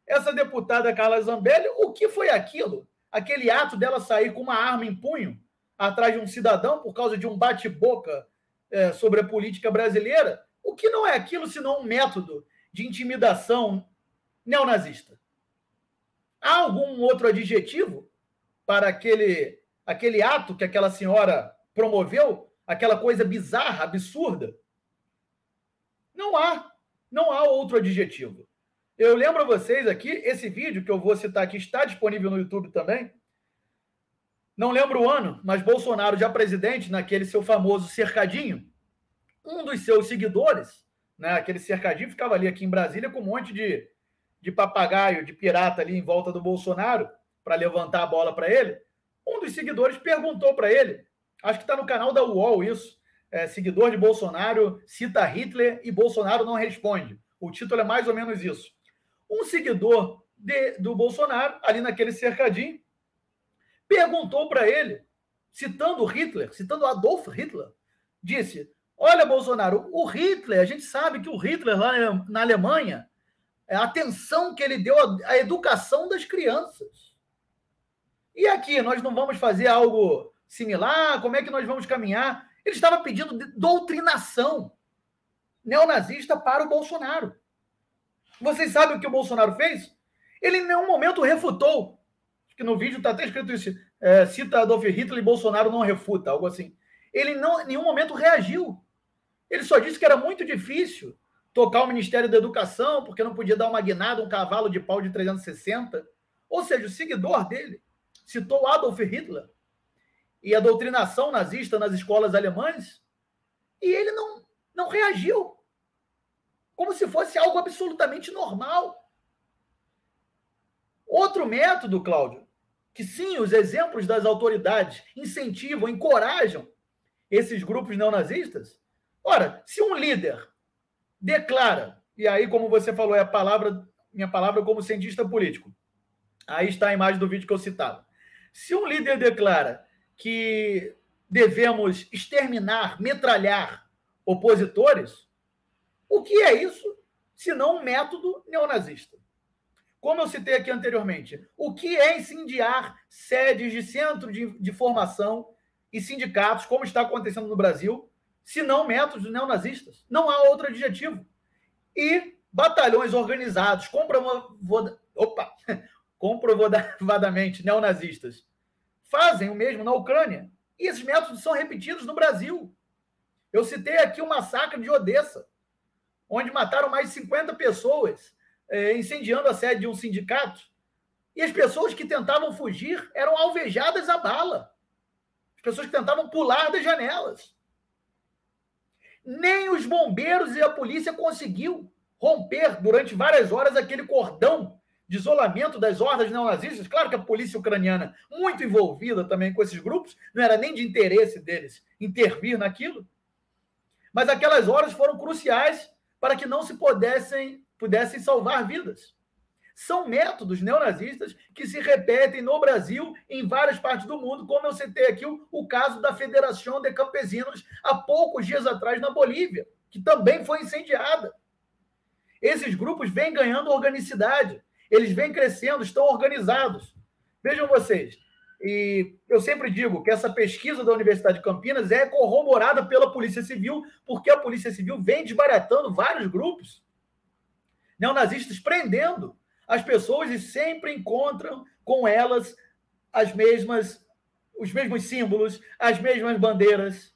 Essa deputada Carla Zambelli, o que foi aquilo? Aquele ato dela sair com uma arma em punho atrás de um cidadão por causa de um bate-boca é, sobre a política brasileira? O que não é aquilo senão um método de intimidação neonazista? Há algum outro adjetivo para aquele aquele ato que aquela senhora promoveu, aquela coisa bizarra, absurda? Não há. Não há outro adjetivo. Eu lembro a vocês aqui, esse vídeo que eu vou citar aqui está disponível no YouTube também. Não lembro o ano, mas Bolsonaro, já presidente, naquele seu famoso cercadinho, um dos seus seguidores, né, aquele cercadinho, ficava ali aqui em Brasília com um monte de, de papagaio, de pirata ali em volta do Bolsonaro, para levantar a bola para ele. Um dos seguidores perguntou para ele, acho que está no canal da UOL isso, é, seguidor de Bolsonaro cita Hitler e Bolsonaro não responde. O título é mais ou menos isso. Um seguidor de, do Bolsonaro, ali naquele cercadinho, perguntou para ele, citando Hitler, citando Adolf Hitler, disse: Olha, Bolsonaro, o Hitler, a gente sabe que o Hitler lá na Alemanha, é a atenção que ele deu à educação das crianças. E aqui, nós não vamos fazer algo similar? Como é que nós vamos caminhar? Ele estava pedindo doutrinação neonazista para o Bolsonaro. Vocês sabem o que o Bolsonaro fez? Ele em nenhum momento refutou. Que no vídeo está até escrito isso. É, cita Adolf Hitler e Bolsonaro não refuta, algo assim. Ele não, em nenhum momento reagiu. Ele só disse que era muito difícil tocar o Ministério da Educação, porque não podia dar uma guinada, um cavalo de pau de 360. Ou seja, o seguidor dele citou Adolf Hitler e a doutrinação nazista nas escolas alemãs, e ele não, não reagiu. Como se fosse algo absolutamente normal. Outro método, Cláudio, que sim, os exemplos das autoridades incentivam, encorajam esses grupos neonazistas? Ora, se um líder declara, e aí, como você falou, é a palavra, minha palavra como cientista político, aí está a imagem do vídeo que eu citava. Se um líder declara que devemos exterminar, metralhar opositores, o que é isso se não um método neonazista? Como eu citei aqui anteriormente, o que é incendiar sedes de centro de, de formação e sindicatos, como está acontecendo no Brasil, se não métodos neonazistas? Não há outro adjetivo. E batalhões organizados, comprovadamente neonazistas, fazem o mesmo na Ucrânia. E esses métodos são repetidos no Brasil. Eu citei aqui o massacre de Odessa, onde mataram mais de 50 pessoas é, incendiando a sede de um sindicato, e as pessoas que tentavam fugir eram alvejadas a bala. As pessoas que tentavam pular das janelas. Nem os bombeiros e a polícia conseguiu romper durante várias horas aquele cordão de isolamento das hordas neonazistas. Claro que a polícia ucraniana, muito envolvida também com esses grupos, não era nem de interesse deles intervir naquilo. Mas aquelas horas foram cruciais para que não se pudessem pudessem salvar vidas. São métodos neonazistas que se repetem no Brasil em várias partes do mundo, como eu citei aqui o, o caso da Federação de Campesinos há poucos dias atrás na Bolívia, que também foi incendiada. Esses grupos vêm ganhando organicidade, eles vêm crescendo, estão organizados. Vejam vocês, e eu sempre digo que essa pesquisa da Universidade de Campinas é corroborada pela Polícia Civil, porque a Polícia Civil vem desbaratando vários grupos neonazistas prendendo as pessoas e sempre encontram com elas as mesmas, os mesmos símbolos, as mesmas bandeiras.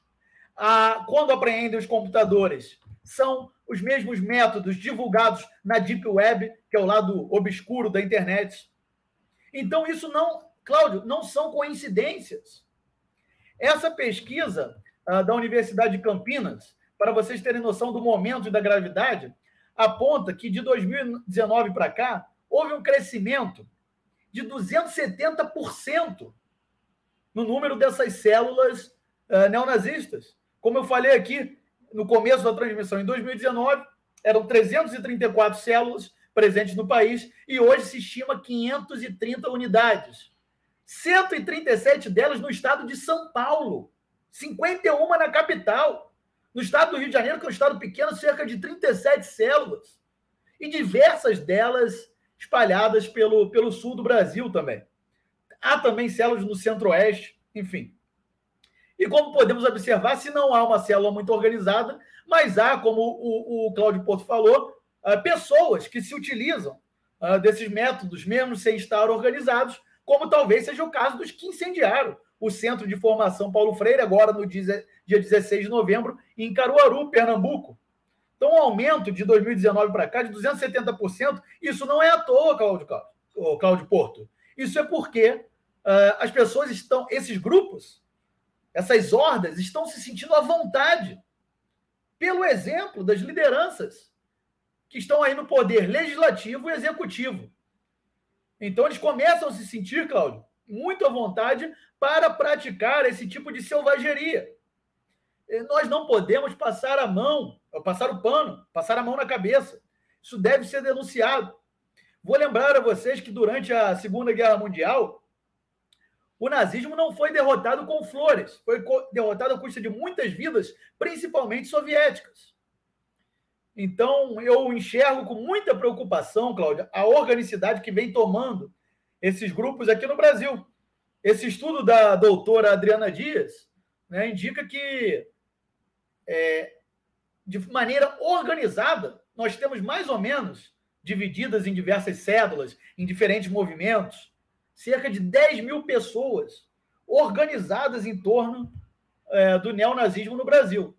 Quando apreendem os computadores, são os mesmos métodos divulgados na Deep Web, que é o lado obscuro da internet. Então, isso não, Cláudio, não são coincidências. Essa pesquisa ah, da Universidade de Campinas, para vocês terem noção do momento e da gravidade, aponta que de 2019 para cá houve um crescimento de 270% no número dessas células uh, neonazistas. Como eu falei aqui no começo da transmissão, em 2019 eram 334 células presentes no país e hoje se estima 530 unidades. 137 delas no estado de São Paulo, 51 na capital. No estado do Rio de Janeiro, que é um estado pequeno, cerca de 37 células. E diversas delas espalhadas pelo, pelo sul do Brasil também. Há também células no centro-oeste, enfim. E como podemos observar, se não há uma célula muito organizada, mas há, como o, o Cláudio Porto falou, uh, pessoas que se utilizam uh, desses métodos, mesmo sem estar organizados, como talvez seja o caso dos que incendiaram o Centro de Formação Paulo Freire, agora no dia, 16 de novembro, em Caruaru, Pernambuco. Então, um aumento de 2019 para cá de 270%. Isso não é à toa, Cláudio, Cláudio Porto. Isso é porque uh, as pessoas estão, esses grupos, essas hordas, estão se sentindo à vontade pelo exemplo das lideranças que estão aí no poder legislativo e executivo. Então, eles começam a se sentir, Cláudio, muito à vontade para praticar esse tipo de selvageria. Nós não podemos passar a mão, passar o pano, passar a mão na cabeça. Isso deve ser denunciado. Vou lembrar a vocês que durante a Segunda Guerra Mundial, o nazismo não foi derrotado com flores, foi derrotado à custa de muitas vidas, principalmente soviéticas. Então, eu enxergo com muita preocupação, Cláudia, a organicidade que vem tomando esses grupos aqui no Brasil. Esse estudo da doutora Adriana Dias né, indica que, é, de maneira organizada, nós temos mais ou menos, divididas em diversas cédulas, em diferentes movimentos, cerca de 10 mil pessoas organizadas em torno é, do neonazismo no Brasil.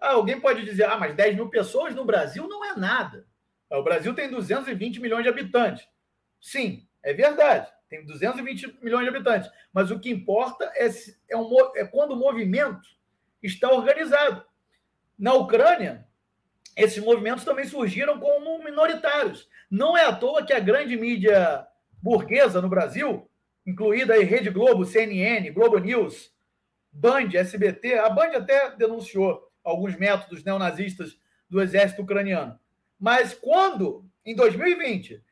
Ah, alguém pode dizer, ah, mas 10 mil pessoas no Brasil não é nada. O Brasil tem 220 milhões de habitantes. Sim, é verdade tem 220 milhões de habitantes. Mas o que importa é, é, um, é quando o movimento está organizado. Na Ucrânia, esses movimentos também surgiram como minoritários. Não é à toa que a grande mídia burguesa no Brasil incluída aí Rede Globo, CNN, Globo News, Band, SBT. A Band até denunciou alguns métodos neonazistas do exército ucraniano. Mas quando, em 2020,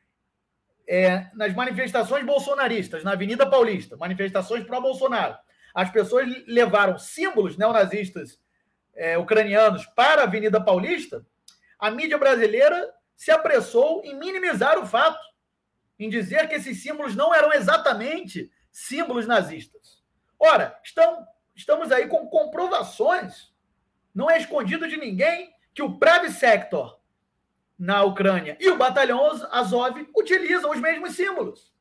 é, nas manifestações bolsonaristas, na Avenida Paulista, manifestações pró-Bolsonaro, as pessoas levaram símbolos neonazistas é, ucranianos para a Avenida Paulista, a mídia brasileira se apressou em minimizar o fato, em dizer que esses símbolos não eram exatamente símbolos nazistas. Ora, estão, estamos aí com comprovações, não é escondido de ninguém que o Pravi Sector na Ucrânia e o batalhão Azov utilizam os mesmos símbolos.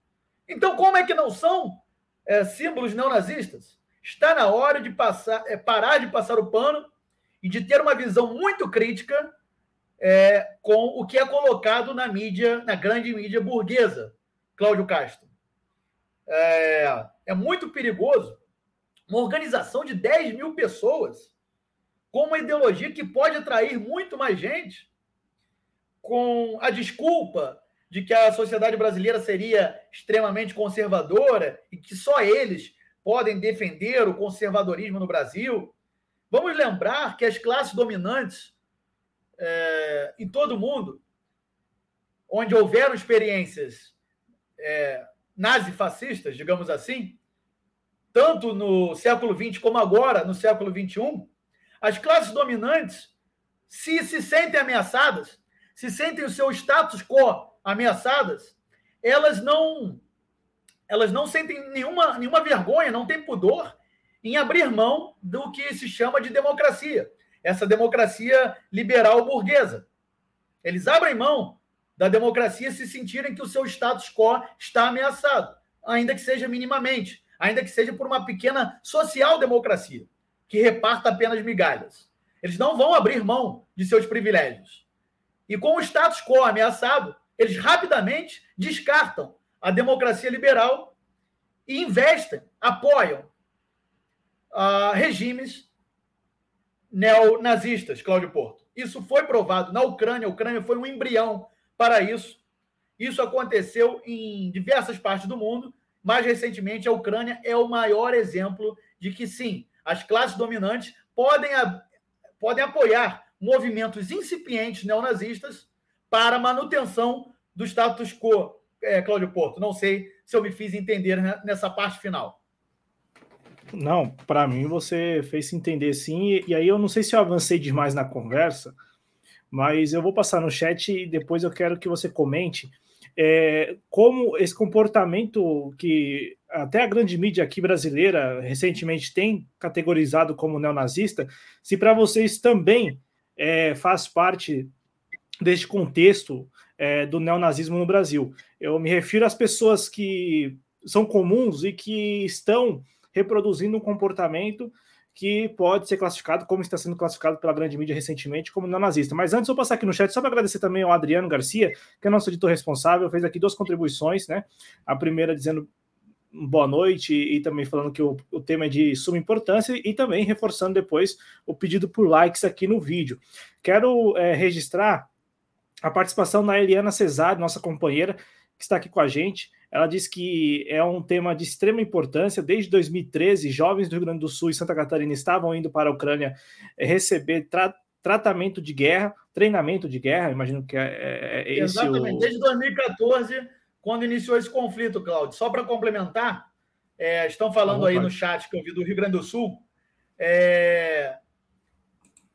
Então, como é que não são é, símbolos neonazistas? Está na hora de passar, é, parar de passar o pano e de ter uma visão muito crítica é, com o que é colocado na mídia, na grande mídia burguesa, Cláudio Castro. É, é muito perigoso uma organização de 10 mil pessoas com uma ideologia que pode atrair muito mais gente, com a desculpa de que a sociedade brasileira seria extremamente conservadora e que só eles podem defender o conservadorismo no Brasil. Vamos lembrar que as classes dominantes é, em todo o mundo, onde houveram experiências é, nazi-fascistas, digamos assim, tanto no século XX como agora, no século XXI, as classes dominantes, se se sentem ameaçadas, se sentem o seu status quo ameaçadas, elas não elas não sentem nenhuma, nenhuma vergonha, não têm pudor em abrir mão do que se chama de democracia, essa democracia liberal burguesa. Eles abrem mão da democracia se sentirem que o seu status quo está ameaçado, ainda que seja minimamente, ainda que seja por uma pequena social-democracia que reparta apenas migalhas. Eles não vão abrir mão de seus privilégios. E com o status quo ameaçado, eles rapidamente descartam a democracia liberal e investem, apoiam uh, regimes neonazistas, Cláudio Porto. Isso foi provado na Ucrânia. A Ucrânia foi um embrião para isso. Isso aconteceu em diversas partes do mundo. Mais recentemente, a Ucrânia é o maior exemplo de que, sim, as classes dominantes podem, podem apoiar movimentos incipientes neonazistas para manutenção do status quo, é, Cláudio Porto. Não sei se eu me fiz entender nessa parte final. Não, para mim você fez se entender sim, e aí eu não sei se eu avancei demais na conversa, mas eu vou passar no chat e depois eu quero que você comente é, como esse comportamento que até a grande mídia aqui brasileira recentemente tem categorizado como neonazista, se para vocês também é, faz parte deste contexto é, do neonazismo no Brasil. Eu me refiro às pessoas que são comuns e que estão reproduzindo um comportamento que pode ser classificado, como está sendo classificado pela grande mídia recentemente, como neonazista. Mas antes, vou passar aqui no chat só para agradecer também ao Adriano Garcia, que é nosso editor responsável, fez aqui duas contribuições, né? A primeira dizendo boa noite e também falando que o, o tema é de suma importância e também reforçando depois o pedido por likes aqui no vídeo. Quero é, registrar a participação da Eliana Cesar, nossa companheira, que está aqui com a gente. Ela diz que é um tema de extrema importância. Desde 2013, jovens do Rio Grande do Sul e Santa Catarina estavam indo para a Ucrânia receber tra tratamento de guerra, treinamento de guerra. Imagino que é, é, é esse Exatamente. O... Desde 2014, quando iniciou esse conflito, Cláudio. Só para complementar, é, estão falando aí no chat que eu vi do Rio Grande do Sul. É...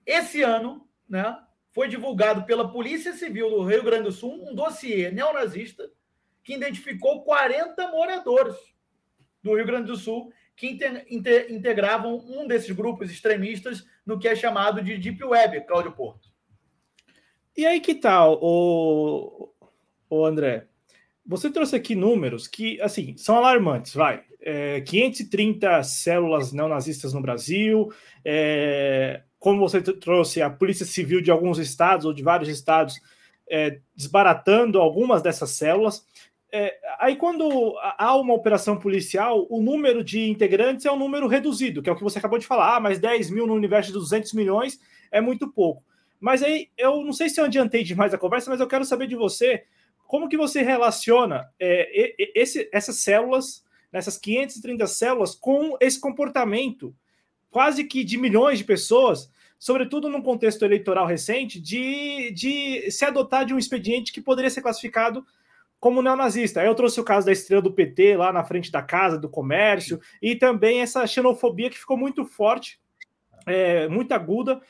Esse ano, né, foi divulgado pela Polícia Civil do Rio Grande do Sul um dossiê neonazista que identificou 40 moradores do Rio Grande do Sul que integravam um desses grupos extremistas no que é chamado de Deep Web, Cláudio Porto. E aí que tal, o, o André? Você trouxe aqui números que, assim, são alarmantes, vai. É, 530 células neonazistas no Brasil, é, como você trouxe, a Polícia Civil de alguns estados ou de vários estados é, desbaratando algumas dessas células. É, aí, quando há uma operação policial, o número de integrantes é um número reduzido, que é o que você acabou de falar, ah, mas 10 mil no universo de 200 milhões é muito pouco. Mas aí, eu não sei se eu adiantei demais a conversa, mas eu quero saber de você, como que você relaciona é, esse, essas células nessas 530 células com esse comportamento quase que de milhões de pessoas, sobretudo num contexto eleitoral recente, de, de se adotar de um expediente que poderia ser classificado como neonazista. Eu trouxe o caso da estrela do PT lá na frente da casa, do comércio, e também essa xenofobia que ficou muito forte, é, muito aguda,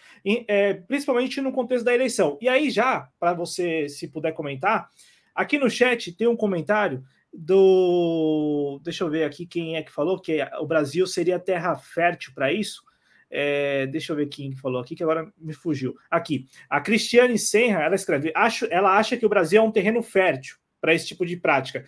é, principalmente no contexto da eleição. E aí, já, para você, se puder comentar, aqui no chat tem um comentário do. Deixa eu ver aqui quem é que falou que o Brasil seria terra fértil para isso. É, deixa eu ver quem falou aqui, que agora me fugiu. Aqui, a Cristiane Senra, ela escreve: acho, ela acha que o Brasil é um terreno fértil para esse tipo de prática.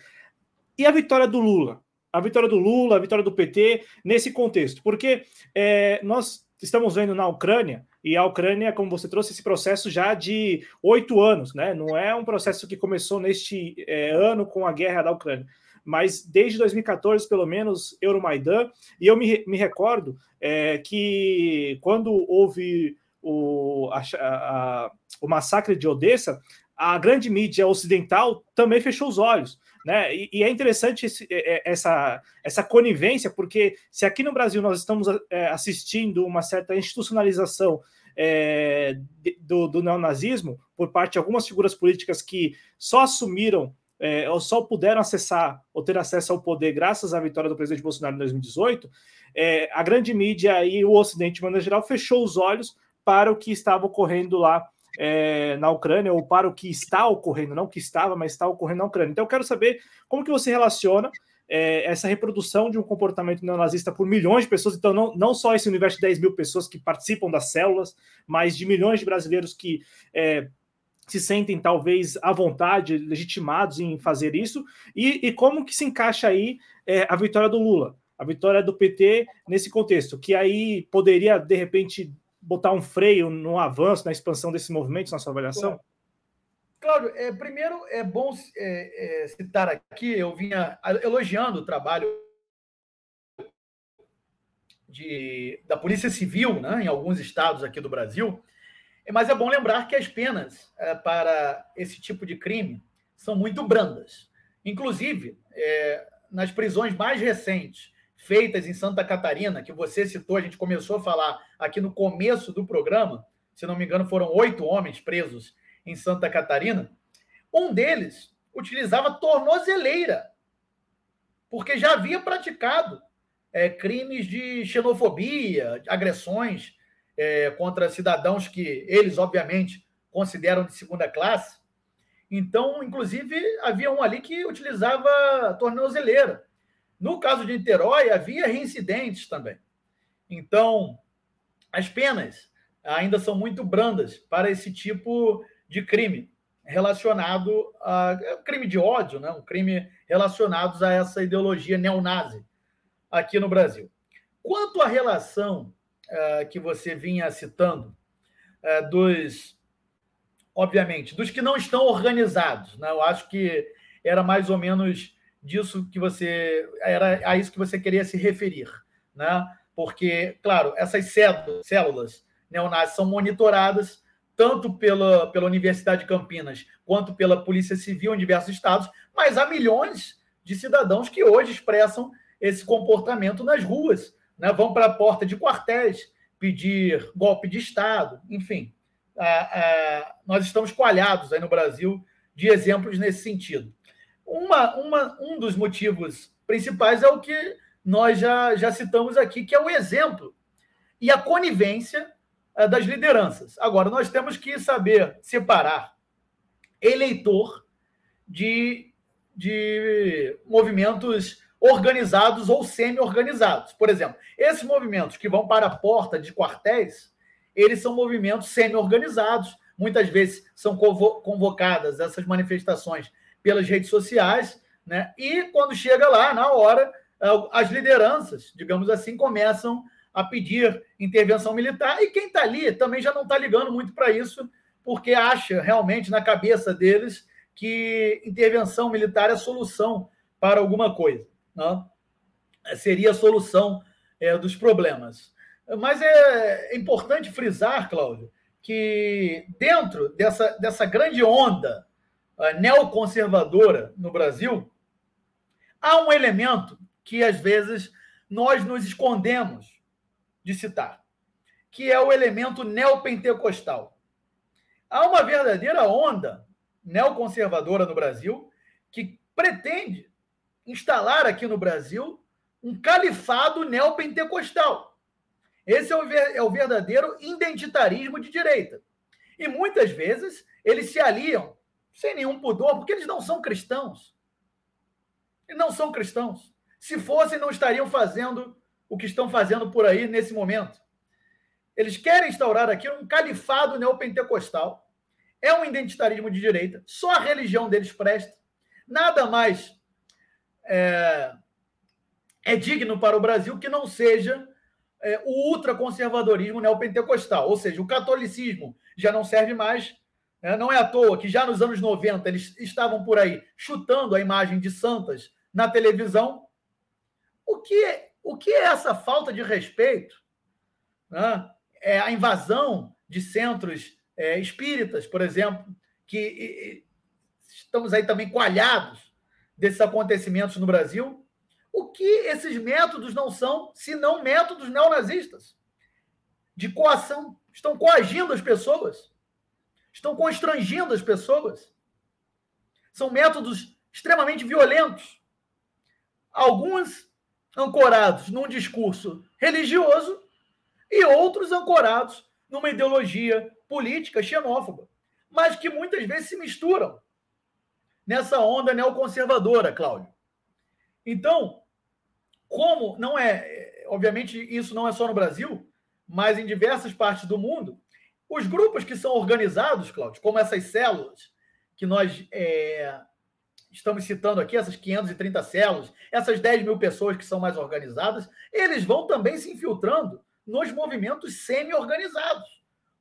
E a vitória do Lula? A vitória do Lula, a vitória do PT nesse contexto? Porque é, nós estamos vendo na Ucrânia, e a Ucrânia, como você trouxe, esse processo já de oito anos, né? Não é um processo que começou neste é, ano com a guerra da Ucrânia, mas desde 2014, pelo menos, Euromaidan, e eu me, me recordo é, que quando houve o, a, a, o massacre de Odessa, a grande mídia ocidental também fechou os olhos. Né? E, e é interessante esse, é, é, essa, essa conivência, porque se aqui no Brasil nós estamos é, assistindo uma certa institucionalização é, do, do neonazismo por parte de algumas figuras políticas que só assumiram é, ou só puderam acessar ou ter acesso ao poder graças à vitória do presidente Bolsonaro em 2018, é, a grande mídia e o Ocidente, de maneira geral, fechou os olhos para o que estava ocorrendo lá é, na Ucrânia, ou para o que está ocorrendo, não que estava, mas está ocorrendo na Ucrânia. Então, eu quero saber como que você relaciona é, essa reprodução de um comportamento neonazista por milhões de pessoas, então não, não só esse universo de 10 mil pessoas que participam das células, mas de milhões de brasileiros que é, se sentem talvez à vontade, legitimados em fazer isso, e, e como que se encaixa aí é, a vitória do Lula, a vitória do PT nesse contexto, que aí poderia, de repente, botar um freio no avanço, na expansão desses movimentos na sua avaliação? Cláudio, é, primeiro é bom é, é, citar aqui, eu vinha elogiando o trabalho de, da Polícia Civil né, em alguns estados aqui do Brasil, mas é bom lembrar que as penas é, para esse tipo de crime são muito brandas. Inclusive, é, nas prisões mais recentes feitas em Santa Catarina, que você citou, a gente começou a falar aqui no começo do programa, se não me engano, foram oito homens presos em Santa Catarina. Um deles utilizava tornozeleira, porque já havia praticado é, crimes de xenofobia, agressões é, contra cidadãos que eles, obviamente, consideram de segunda classe. Então, inclusive, havia um ali que utilizava tornozeleira. No caso de Niterói, havia reincidentes também. Então, as penas ainda são muito brandas para esse tipo de crime relacionado a é um crime de ódio, né? um crime relacionado a essa ideologia neonazi aqui no Brasil. Quanto à relação uh, que você vinha citando uh, dos, obviamente, dos que não estão organizados, né? eu acho que era mais ou menos disso que você era a isso que você queria se referir, né? Porque, claro, essas células neonazis são monitoradas tanto pela, pela Universidade de Campinas quanto pela Polícia Civil em diversos estados, mas há milhões de cidadãos que hoje expressam esse comportamento nas ruas, né? vão para a porta de quartéis pedir golpe de Estado, enfim. nós estamos coalhados aí no Brasil de exemplos nesse sentido. Uma, uma, um dos motivos principais é o que nós já, já citamos aqui, que é o exemplo e a conivência eh, das lideranças. Agora, nós temos que saber separar eleitor de, de movimentos organizados ou semi-organizados. Por exemplo, esses movimentos que vão para a porta de quartéis, eles são movimentos semi-organizados. Muitas vezes são convocadas essas manifestações pelas redes sociais, né? E quando chega lá, na hora, é, as lideranças, digamos assim, começam a pedir intervenção militar, e quem está ali também já não está ligando muito para isso, porque acha realmente na cabeça deles que intervenção militar é solução para alguma coisa. Né? Seria a solução é, dos problemas. Mas é importante frisar, Cláudio, que dentro dessa, dessa grande onda neoconservadora no Brasil, há um elemento que às vezes nós nos escondemos de citar, que é o elemento neopentecostal. Há uma verdadeira onda neoconservadora no Brasil que pretende instalar aqui no Brasil um califado neopentecostal. Esse é o, é o verdadeiro identitarismo de direita. E muitas vezes eles se aliam sem nenhum pudor, porque eles não são cristãos. Eles não são cristãos. Se fossem, não estariam fazendo o que estão fazendo por aí nesse momento. Eles querem instaurar aqui um califado neopentecostal. É um identitarismo de direita. Só a religião deles presta. Nada mais é, é digno para o Brasil que não seja é, o ultraconservadorismo neopentecostal. Ou seja, o catolicismo já não serve mais. Né? Não é à toa que já nos anos 90 eles estavam por aí chutando a imagem de santas na televisão. O que, o que é essa falta de respeito? Né? É a invasão de centros é, espíritas, por exemplo, que estamos aí também coalhados desses acontecimentos no Brasil. O que esses métodos não são, senão métodos neonazistas de coação? Estão coagindo as pessoas, estão constrangindo as pessoas. São métodos extremamente violentos. Alguns ancorados num discurso religioso e outros ancorados numa ideologia política xenófoba, mas que muitas vezes se misturam nessa onda neoconservadora, Cláudio. Então, como não é, obviamente isso não é só no Brasil, mas em diversas partes do mundo, os grupos que são organizados, Cláudio, como essas células que nós é, estamos citando aqui, essas 530 células, essas 10 mil pessoas que são mais organizadas, eles vão também se infiltrando nos movimentos semi-organizados.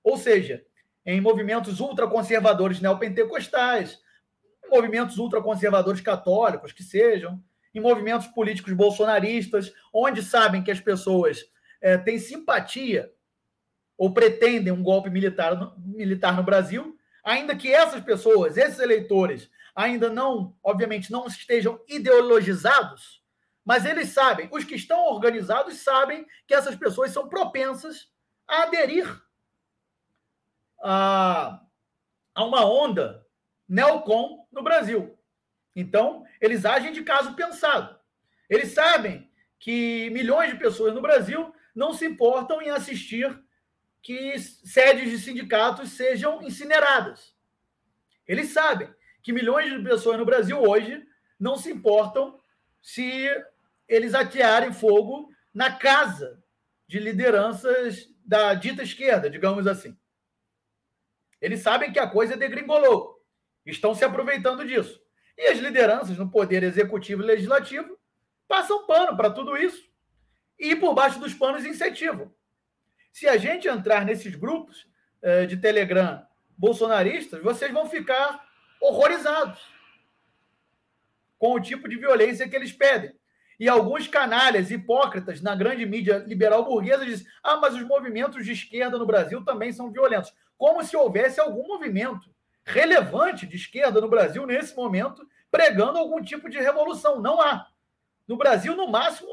Ou seja, em movimentos ultraconservadores neopentecostais, movimentos ultraconservadores católicos que sejam, em movimentos políticos bolsonaristas, onde sabem que as pessoas é, têm simpatia ou pretendem um golpe militar no, militar no Brasil, ainda que essas pessoas, esses eleitores, ainda não, obviamente, não estejam ideologizados, mas eles sabem, os que estão organizados sabem que essas pessoas são propensas a aderir a, a uma onda neocon no Brasil. Então, eles agem de caso pensado. Eles sabem que milhões de pessoas no Brasil não se importam em assistir que sedes de sindicatos sejam incineradas. Eles sabem que milhões de pessoas no Brasil hoje não se importam se eles atearem fogo na casa de lideranças da dita esquerda, digamos assim. Eles sabem que a coisa degringolou. Estão se aproveitando disso. E as lideranças no poder executivo e legislativo passam pano para tudo isso. E por baixo dos panos incentivam. Se a gente entrar nesses grupos eh, de Telegram bolsonaristas, vocês vão ficar horrorizados com o tipo de violência que eles pedem. E alguns canalhas hipócritas na grande mídia liberal burguesa dizem: ah, mas os movimentos de esquerda no Brasil também são violentos. Como se houvesse algum movimento relevante de esquerda no Brasil nesse momento pregando algum tipo de revolução. Não há. No Brasil, no máximo,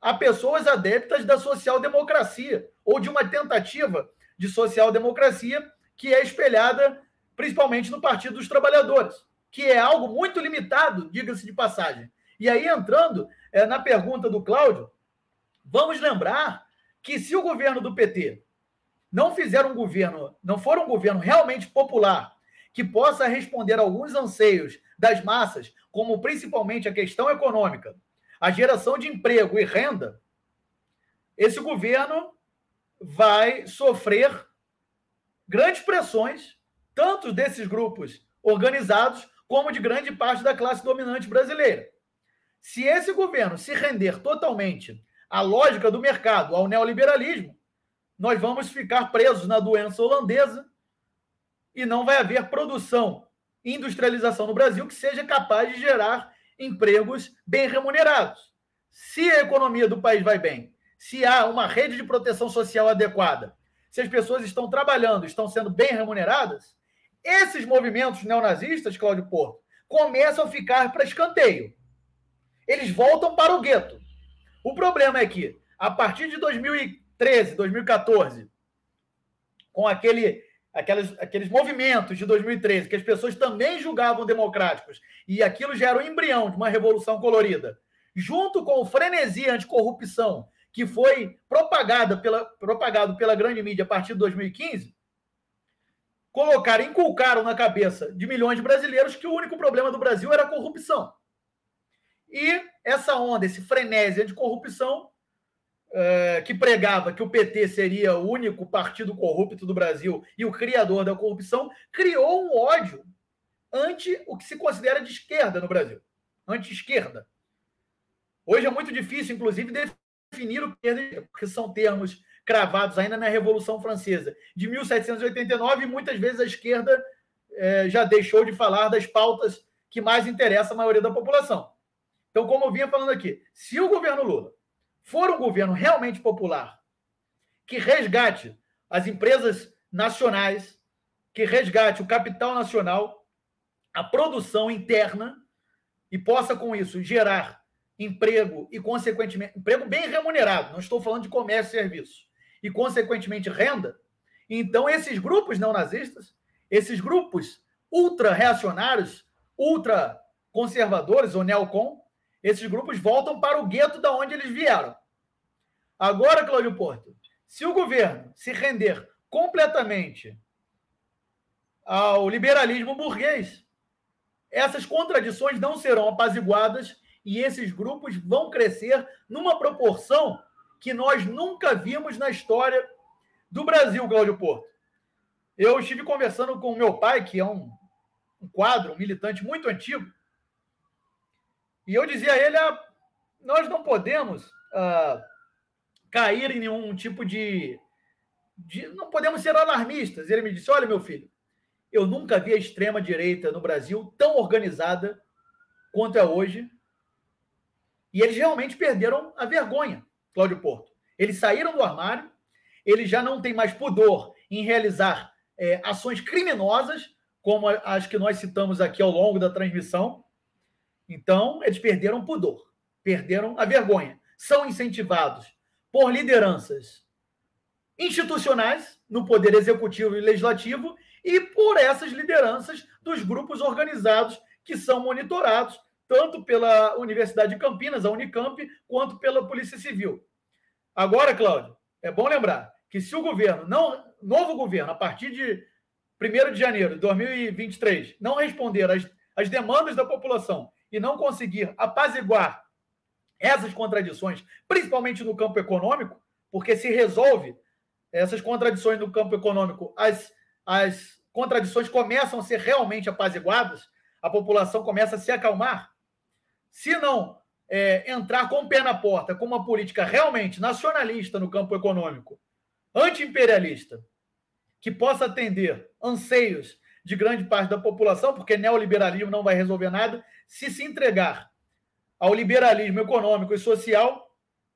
há pessoas adeptas da social-democracia ou de uma tentativa de social-democracia que é espelhada principalmente no Partido dos Trabalhadores, que é algo muito limitado, diga-se de passagem. E aí, entrando é, na pergunta do Cláudio, vamos lembrar que se o governo do PT não fizer um governo, não for um governo realmente popular, que possa responder a alguns anseios das massas, como principalmente a questão econômica, a geração de emprego e renda, esse governo vai sofrer grandes pressões tanto desses grupos organizados como de grande parte da classe dominante brasileira. Se esse governo se render totalmente à lógica do mercado, ao neoliberalismo, nós vamos ficar presos na doença holandesa e não vai haver produção, industrialização no Brasil que seja capaz de gerar empregos bem remunerados. Se a economia do país vai bem, se há uma rede de proteção social adequada, se as pessoas estão trabalhando, estão sendo bem remuneradas, esses movimentos neonazistas, Cláudio Porto, começam a ficar para escanteio. Eles voltam para o gueto. O problema é que, a partir de 2013, 2014, com aquele, aqueles, aqueles movimentos de 2013, que as pessoas também julgavam democráticos, e aquilo já era o embrião de uma revolução colorida, junto com o frenesi anticorrupção, que foi propagada pela, propagado pela grande mídia a partir de 2015, colocaram, inculcaram na cabeça de milhões de brasileiros que o único problema do Brasil era a corrupção. E essa onda, esse frenesi de corrupção, é, que pregava que o PT seria o único partido corrupto do Brasil e o criador da corrupção, criou um ódio ante o que se considera de esquerda no Brasil, anti-esquerda. Hoje é muito difícil, inclusive, definir o que porque são termos cravados ainda na Revolução Francesa de 1789 e muitas vezes a esquerda é, já deixou de falar das pautas que mais interessam a maioria da população. Então, como eu vinha falando aqui, se o governo Lula for um governo realmente popular, que resgate as empresas nacionais, que resgate o capital nacional, a produção interna e possa com isso gerar emprego e consequentemente emprego bem remunerado, não estou falando de comércio e serviço, e consequentemente renda, então esses grupos não nazistas, esses grupos ultra reacionários, ultra conservadores ou neocon, esses grupos voltam para o gueto da onde eles vieram. Agora, Cláudio Porto, se o governo se render completamente ao liberalismo burguês, essas contradições não serão apaziguadas e esses grupos vão crescer numa proporção que nós nunca vimos na história do Brasil, Cláudio Porto. Eu estive conversando com o meu pai, que é um, um quadro, um militante muito antigo, e eu dizia a ele: ah, nós não podemos ah, cair em nenhum tipo de, de. Não podemos ser alarmistas. Ele me disse: olha, meu filho, eu nunca vi a extrema-direita no Brasil tão organizada quanto é hoje. E eles realmente perderam a vergonha, Cláudio Porto. Eles saíram do armário, eles já não têm mais pudor em realizar é, ações criminosas, como as que nós citamos aqui ao longo da transmissão. Então, eles perderam pudor, perderam a vergonha. São incentivados por lideranças institucionais no poder executivo e legislativo e por essas lideranças dos grupos organizados que são monitorados tanto pela Universidade de Campinas, a Unicamp, quanto pela Polícia Civil. Agora, Cláudio, é bom lembrar que se o governo, não, novo governo, a partir de 1 de janeiro de 2023, não responder às, às demandas da população e não conseguir apaziguar essas contradições, principalmente no campo econômico, porque se resolve essas contradições no campo econômico, as, as contradições começam a ser realmente apaziguadas, a população começa a se acalmar. Se não é, entrar com o pé na porta com uma política realmente nacionalista no campo econômico, anti-imperialista, que possa atender anseios de grande parte da população, porque neoliberalismo não vai resolver nada, se se entregar ao liberalismo econômico e social,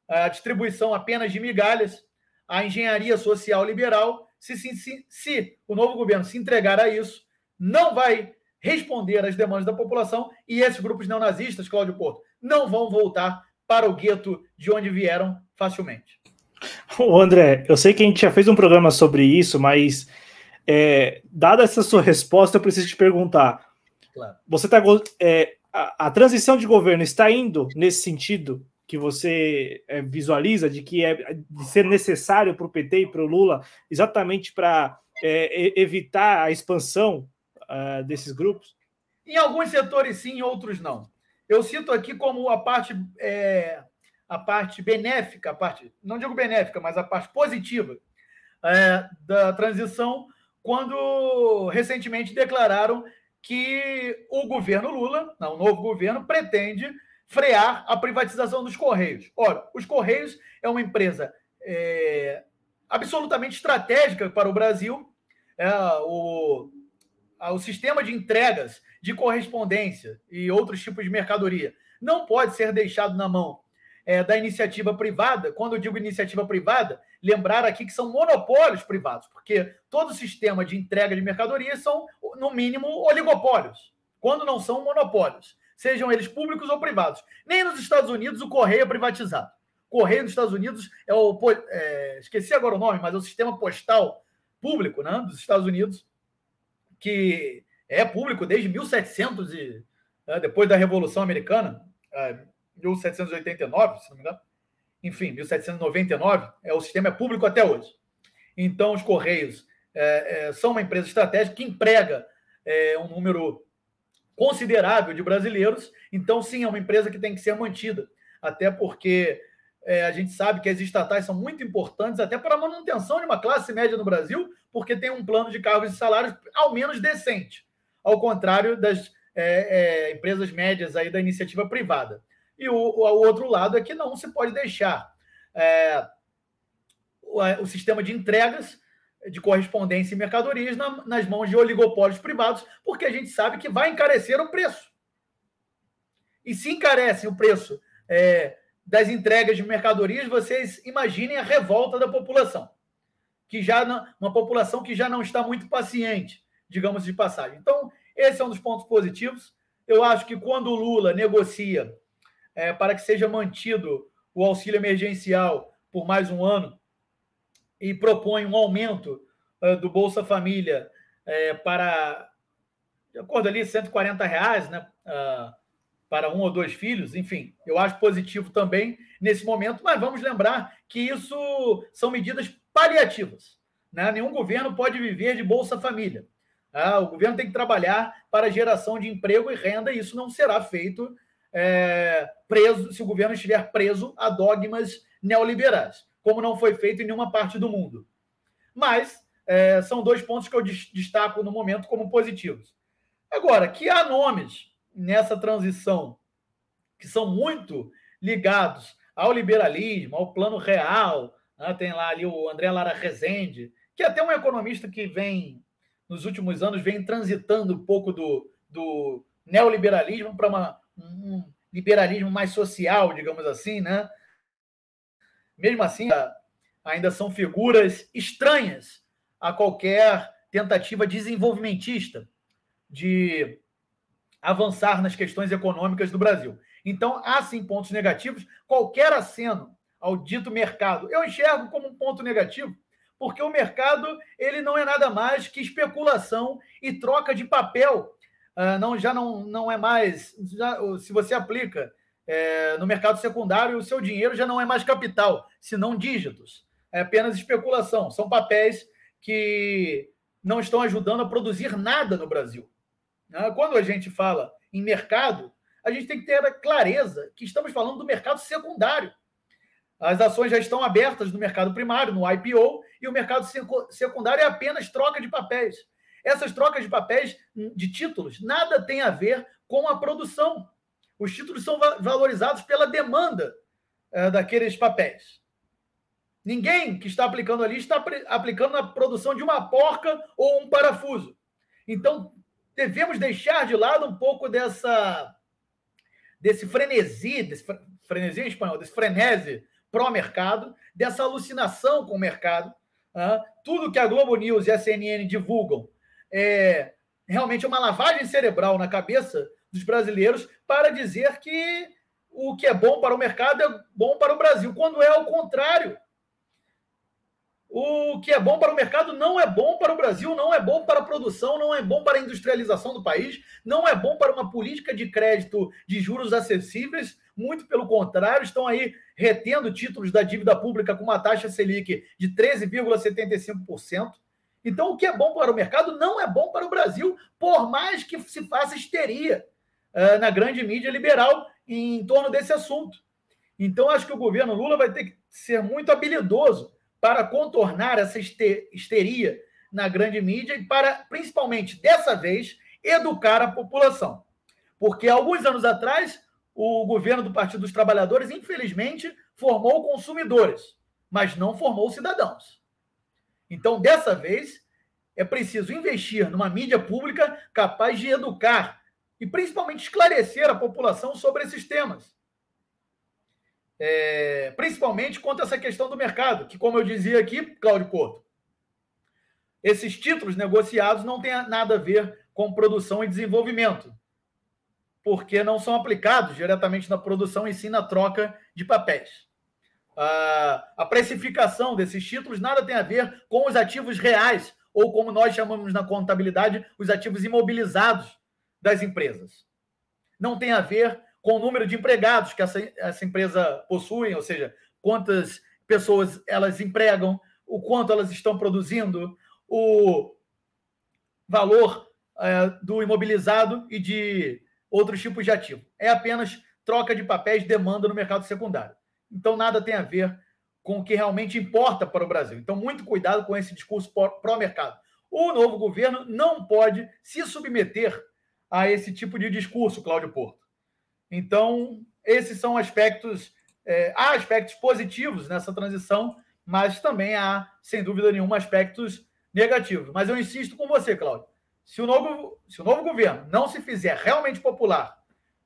a distribuição apenas de migalhas, a engenharia social liberal, se, se, se, se o novo governo se entregar a isso, não vai responder às demandas da população e esses grupos neonazistas, Cláudio Porto, não vão voltar para o gueto de onde vieram facilmente. Ô André, eu sei que a gente já fez um programa sobre isso, mas é, dada essa sua resposta, eu preciso te perguntar. Claro. Você está é, a, a, transição de governo está indo nesse sentido que você é, visualiza de que é de ser necessário para o PT e para o Lula exatamente para é, evitar a expansão uh, desses grupos? Em alguns setores sim, em outros não. Eu cito aqui como a parte é, a parte benéfica, a parte não digo benéfica, mas a parte positiva é, da transição, quando recentemente declararam que o governo Lula, não, o novo governo, pretende frear a privatização dos Correios. Ora, os Correios é uma empresa é, absolutamente estratégica para o Brasil. É, o, o sistema de entregas de correspondência e outros tipos de mercadoria não pode ser deixado na mão é, da iniciativa privada. Quando eu digo iniciativa privada, lembrar aqui que são monopólios privados, porque todo sistema de entrega de mercadoria são, no mínimo, oligopólios, quando não são monopólios, sejam eles públicos ou privados. Nem nos Estados Unidos o correio é privatizado. Correio dos Estados Unidos é o. É, esqueci agora o nome, mas é o sistema postal público né, dos Estados Unidos, que é público desde 1700 e. É, depois da Revolução Americana, é, 1789, se não me engano. Enfim, 1799, é, o sistema é público até hoje. Então, os Correios é, é, são uma empresa estratégica que emprega é, um número considerável de brasileiros. Então, sim, é uma empresa que tem que ser mantida. Até porque é, a gente sabe que as estatais são muito importantes até para a manutenção de uma classe média no Brasil, porque tem um plano de cargos e salários ao menos decente, ao contrário das é, é, empresas médias aí da iniciativa privada. E o, o, o, outro lado é que não se pode deixar é, o, o, sistema de entregas de correspondência e mercadorias na, nas mãos de oligopólios privados, porque a gente sabe que vai encarecer o preço. E se encarece o preço é, das entregas de mercadorias, vocês imaginem a revolta da população, que já não, uma população que já não está muito paciente, digamos de passagem. Então, esse é um dos pontos positivos. Eu acho que quando o Lula negocia é, para que seja mantido o auxílio emergencial por mais um ano e propõe um aumento uh, do Bolsa Família é, para, de acordo ali, 140 reais, né? Uh, para um ou dois filhos, enfim, eu acho positivo também nesse momento, mas vamos lembrar que isso são medidas paliativas. Né? Nenhum governo pode viver de Bolsa Família. Ah, o governo tem que trabalhar para geração de emprego e renda, e isso não será feito é, preso se o governo estiver preso a dogmas neoliberais, como não foi feito em nenhuma parte do mundo. Mas é, são dois pontos que eu destaco no momento como positivos. Agora, que há nomes nessa transição, que são muito ligados ao liberalismo, ao plano real. Né? Tem lá ali o André Lara Rezende, que é até um economista que vem, nos últimos anos, vem transitando um pouco do, do neoliberalismo para um liberalismo mais social, digamos assim, né? Mesmo assim, ainda são figuras estranhas a qualquer tentativa desenvolvimentista de avançar nas questões econômicas do Brasil. Então, há sim pontos negativos. Qualquer aceno ao dito mercado, eu enxergo como um ponto negativo, porque o mercado ele não é nada mais que especulação e troca de papel. Uh, não, já não, não é mais. Já, se você aplica é, no mercado secundário, o seu dinheiro já não é mais capital, senão dígitos. É apenas especulação. São papéis que não estão ajudando a produzir nada no Brasil. Né? Quando a gente fala em mercado, a gente tem que ter a clareza que estamos falando do mercado secundário. As ações já estão abertas no mercado primário, no IPO, e o mercado secundário é apenas troca de papéis. Essas trocas de papéis, hum, de títulos, nada tem a ver com a produção. Os títulos são valorizados pela demanda é, daqueles papéis. Ninguém que está aplicando ali está aplicando na produção de uma porca ou um parafuso. Então, devemos deixar de lado um pouco dessa desse frenesi, desse frenesi em espanhol, desse frenesi pró-mercado, dessa alucinação com o mercado. Uh, tudo que a Globo News e a CNN divulgam é realmente uma lavagem cerebral na cabeça dos brasileiros para dizer que o que é bom para o mercado é bom para o Brasil, quando é o contrário. O que é bom para o mercado não é bom para o Brasil, não é bom para a produção, não é bom para a industrialização do país, não é bom para uma política de crédito de juros acessíveis, muito pelo contrário, estão aí retendo títulos da dívida pública com uma taxa Selic de 13,75%. Então, o que é bom para o mercado não é bom para o Brasil, por mais que se faça histeria uh, na grande mídia liberal em torno desse assunto. Então, acho que o governo Lula vai ter que ser muito habilidoso para contornar essa histeria na grande mídia e para, principalmente dessa vez, educar a população. Porque alguns anos atrás, o governo do Partido dos Trabalhadores, infelizmente, formou consumidores, mas não formou cidadãos. Então, dessa vez, é preciso investir numa mídia pública capaz de educar e principalmente esclarecer a população sobre esses temas é, principalmente quanto a essa questão do mercado, que, como eu dizia aqui, Cláudio Porto, esses títulos negociados não têm nada a ver com produção e desenvolvimento, porque não são aplicados diretamente na produção e sim na troca de papéis. a, a precificação desses títulos nada tem a ver com os ativos reais, ou como nós chamamos na contabilidade, os ativos imobilizados das empresas. Não tem a ver com o número de empregados que essa, essa empresa possui, ou seja, quantas pessoas elas empregam, o quanto elas estão produzindo, o valor é, do imobilizado e de outros tipos de ativo. É apenas troca de papéis, demanda no mercado secundário. Então, nada tem a ver com o que realmente importa para o Brasil. Então, muito cuidado com esse discurso pró-mercado. O novo governo não pode se submeter a esse tipo de discurso, Cláudio Porto. Então, esses são aspectos, é, há aspectos positivos nessa transição, mas também há, sem dúvida nenhuma, aspectos negativos. Mas eu insisto com você, Cláudio. Se o novo, se o novo governo não se fizer realmente popular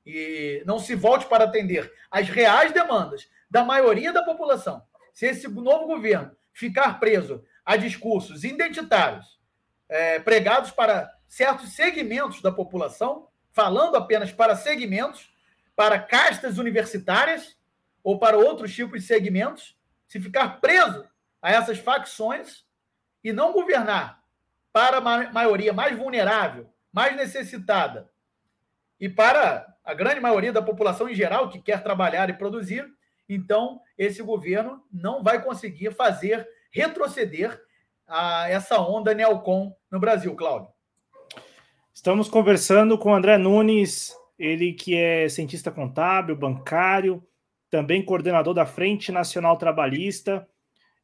e não se volte para atender às reais demandas da maioria da população, se esse novo governo ficar preso a discursos identitários é, pregados para certos segmentos da população, falando apenas para segmentos, para castas universitárias ou para outros tipos de segmentos, se ficar preso a essas facções e não governar para a maioria mais vulnerável, mais necessitada e para a grande maioria da população em geral que quer trabalhar e produzir, então esse governo não vai conseguir fazer retroceder a essa onda neocon no Brasil, Cláudio. Estamos conversando com André Nunes, ele que é cientista contábil, bancário, também coordenador da Frente Nacional Trabalhista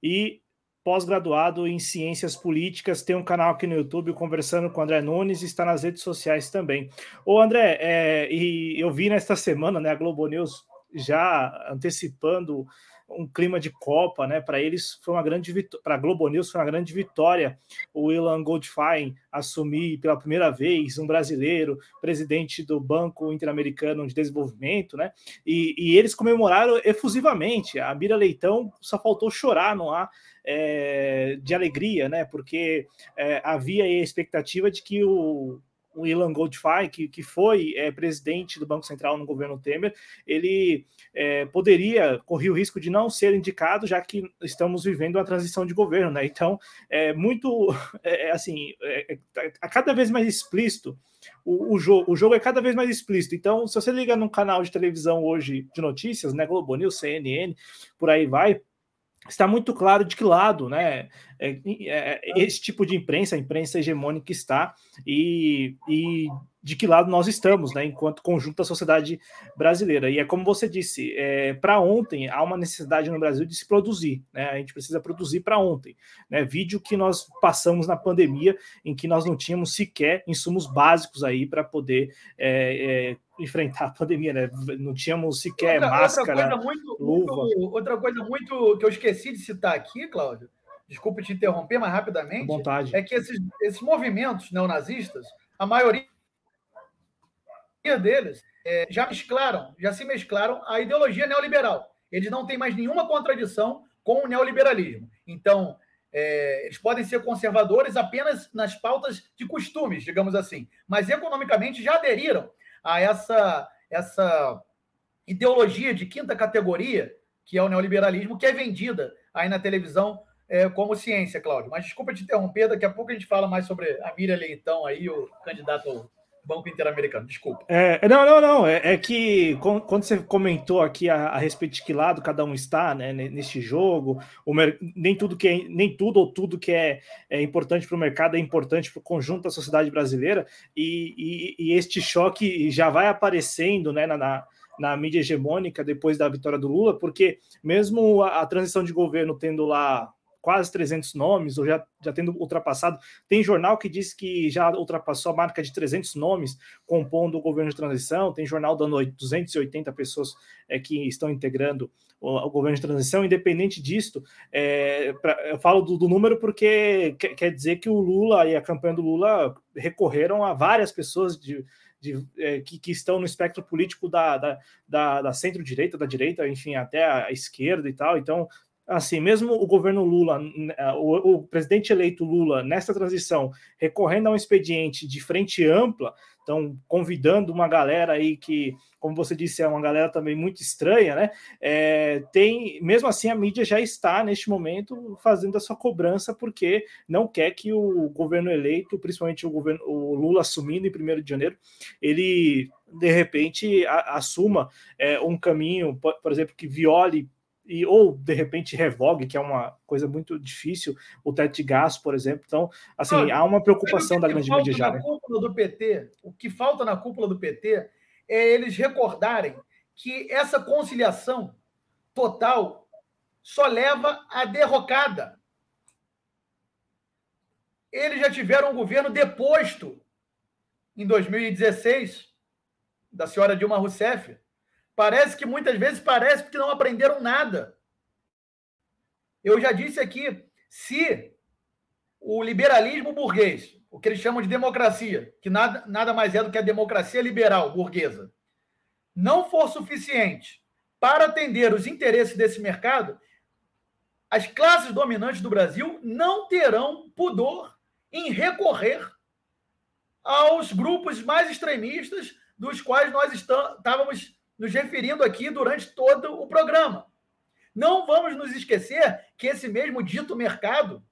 e pós-graduado em Ciências Políticas, tem um canal aqui no YouTube conversando com o André Nunes e está nas redes sociais também. Ô André, é, e eu vi nesta semana, né, a Globo News já antecipando um clima de Copa, né? Para eles foi uma grande vitória, para a Globo News foi uma grande vitória o Ilan Goldfein assumir pela primeira vez um brasileiro presidente do Banco Interamericano de Desenvolvimento, né? E, e eles comemoraram efusivamente. A Mira Leitão só faltou chorar no ar é, de alegria, né? Porque é, havia a expectativa de que o o Ilan Goldfein, que, que foi é, presidente do Banco Central no governo Temer, ele é, poderia correr o risco de não ser indicado, já que estamos vivendo uma transição de governo, né? Então, é muito, é, é assim, é, é, a cada vez mais explícito o, o, jogo, o jogo é cada vez mais explícito. Então, se você liga num canal de televisão hoje de notícias, né, Globo News, CNN, por aí vai, está muito claro de que lado, né, é, é, esse tipo de imprensa, a imprensa hegemônica está e, e de que lado nós estamos, né, enquanto conjunto da sociedade brasileira. E é como você disse, é, para ontem há uma necessidade no Brasil de se produzir, né? A gente precisa produzir para ontem, né? Vídeo que nós passamos na pandemia, em que nós não tínhamos sequer insumos básicos aí para poder é, é, enfrentar a pandemia, né? Não tínhamos sequer outra, máscara, outra coisa muito, luva. Muito, outra coisa muito que eu esqueci de citar aqui, Cláudio, desculpe te interromper, mas rapidamente, vontade. é que esses, esses movimentos neonazistas, a maioria deles é, já mesclaram, já se mesclaram a ideologia neoliberal. Eles não têm mais nenhuma contradição com o neoliberalismo. Então, é, eles podem ser conservadores apenas nas pautas de costumes, digamos assim, mas economicamente já aderiram a essa, essa ideologia de quinta categoria, que é o neoliberalismo, que é vendida aí na televisão é, como ciência, Cláudio. Mas desculpa te interromper, daqui a pouco a gente fala mais sobre a Miriam Leitão aí, o candidato Banco Interamericano, desculpa. É, não, não, não. É, é, que quando você comentou aqui a, a, respeito de que lado cada um está né, neste jogo, o, nem tudo que é, nem tudo ou tudo que é, é importante para o mercado é importante para o conjunto da sociedade brasileira, e, e, e, este choque já vai aparecendo né, na, na, na, mídia hegemônica depois da vitória do Lula, porque mesmo a, a transição de governo tendo lá quase 300 nomes, ou já, já tendo ultrapassado. Tem jornal que diz que já ultrapassou a marca de 300 nomes compondo o governo de transição, tem jornal dando 280 pessoas é, que estão integrando o, o, governo de transição. Independente disto, é, pra, eu falo do, do número porque quer, quer dizer que o Lula e a campanha do Lula recorreram a várias pessoas de, de, é, que, que, estão no espectro político da, da, da, da centro-direita, da direita, enfim, até a esquerda e tal. Então, assim, mesmo o governo Lula, o, o, presidente eleito Lula, nessa transição, recorrendo a um expediente de frente ampla, então convidando uma galera aí que, como você disse, é uma galera também muito estranha, né? É, tem, mesmo assim, a mídia já está neste momento fazendo a sua cobrança porque não quer que o governo eleito, principalmente o governo o Lula assumindo em 1 de janeiro, ele de repente a, assuma é, um caminho, por, por exemplo, que viole e, ou de repente revogue, que é uma coisa muito difícil, o teto de gás, por exemplo. Então, assim, há uma preocupação da grande mídia já. Né? cúpula do PT, o que falta na cúpula do PT é eles recordarem que essa conciliação total só leva à derrocada. Eles já tiveram um governo deposto em 2016 da senhora Dilma Rousseff Parece que muitas vezes parece que não aprenderam nada. Eu já disse aqui, se o liberalismo burguês, o que eles chamam de democracia, que nada, nada mais é do que a democracia liberal burguesa, não for suficiente para atender os interesses desse mercado, as classes dominantes do Brasil não terão pudor em recorrer aos grupos mais extremistas dos quais nós estávamos nos referindo aqui durante todo o programa. Não vamos nos esquecer que esse mesmo dito mercado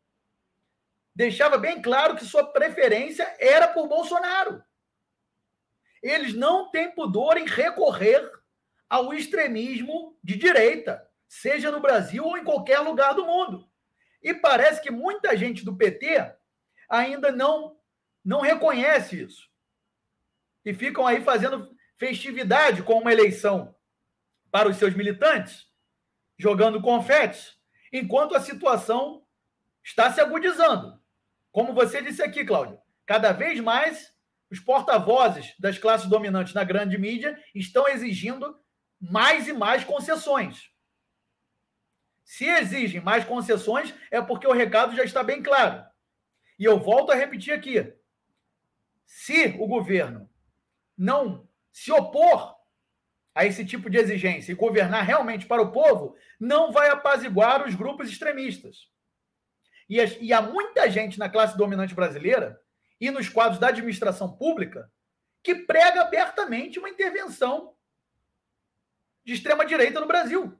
deixava bem claro que sua preferência era por Bolsonaro. Eles não têm pudor em recorrer ao extremismo de direita, seja no Brasil ou em qualquer lugar do mundo. E parece que muita gente do PT ainda não não reconhece isso. E ficam aí fazendo festividade com uma eleição para os seus militantes, jogando confetes, enquanto a situação está se agudizando. Como você disse aqui, Cláudio, cada vez mais os porta-vozes das classes dominantes na grande mídia estão exigindo mais e mais concessões. Se exigem mais concessões, é porque o recado já está bem claro. E eu volto a repetir aqui: se o governo não se opor a esse tipo de exigência e governar realmente para o povo, não vai apaziguar os grupos extremistas. E, e há muita gente na classe dominante brasileira e nos quadros da administração pública que prega abertamente uma intervenção de extrema-direita no Brasil.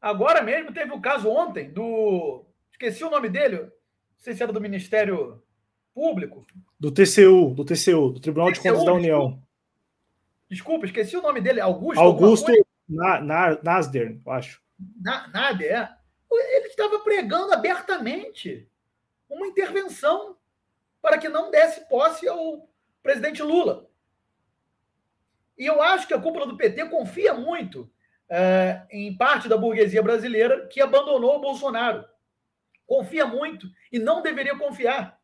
Agora mesmo teve o caso ontem do. Esqueci o nome dele, não sei se era do Ministério Público. Do TCU, do TCU, do Tribunal TCU, de Contas da União. Desculpa, esqueci o nome dele. Augusto. Augusto na, na, Nasder, eu acho. Na, Nader, é. Ele estava pregando abertamente uma intervenção para que não desse posse ao presidente Lula. E eu acho que a cúpula do PT confia muito é, em parte da burguesia brasileira que abandonou o Bolsonaro. Confia muito e não deveria confiar.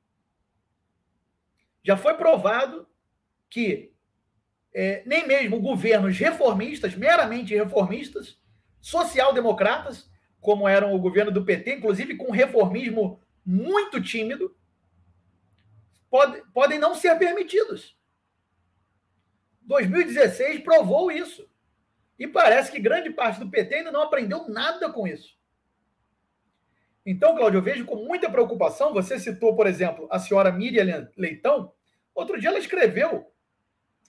Já foi provado que é, nem mesmo governos reformistas, meramente reformistas, social-democratas, como eram o governo do PT, inclusive com reformismo muito tímido, pode, podem não ser permitidos. 2016 provou isso. E parece que grande parte do PT ainda não aprendeu nada com isso. Então, Cláudio, eu vejo com muita preocupação. Você citou, por exemplo, a senhora Miriam Leitão. Outro dia ela escreveu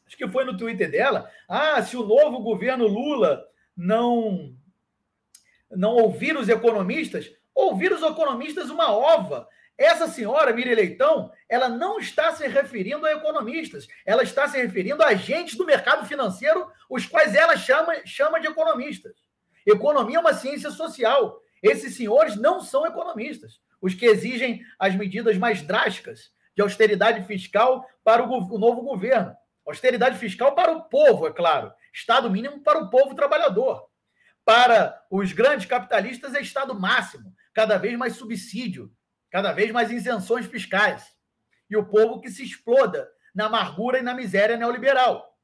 acho que foi no Twitter dela, ah, se o novo governo Lula não não ouvir os economistas, ouvir os economistas uma ova. Essa senhora, Miriam Leitão, ela não está se referindo a economistas, ela está se referindo a agentes do mercado financeiro, os quais ela chama, chama de economistas. Economia é uma ciência social. Esses senhores não são economistas, os que exigem as medidas mais drásticas de austeridade fiscal para o, o novo governo. Austeridade fiscal para o povo, é claro. Estado mínimo para o povo trabalhador. Para os grandes capitalistas é Estado máximo, cada vez mais subsídio, cada vez mais isenções fiscais. E o povo que se exploda na amargura e na miséria neoliberal.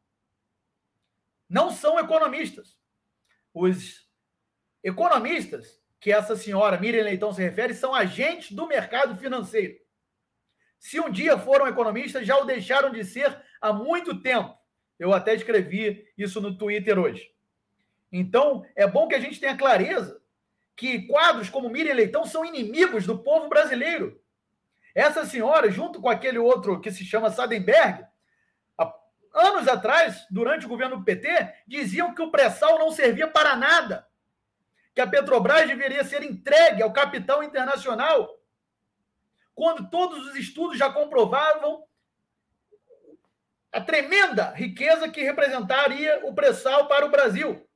Não são economistas. Os economistas que essa senhora Miriam Leitão se refere são agentes do mercado financeiro. Se um dia foram economistas, já o deixaram de ser há muito tempo. Eu até escrevi isso no Twitter hoje. Então, é bom que a gente tenha clareza que quadros como Miriam Leitão são inimigos do povo brasileiro. Essa senhora, junto com aquele outro que se chama Sadenberg, anos atrás, durante o governo do PT, diziam que o pré-sal não servia para nada, que a Petrobras deveria ser entregue ao capital internacional, quando todos os estudos já comprovavam a tremenda riqueza que representaria o pré-sal para o Brasil.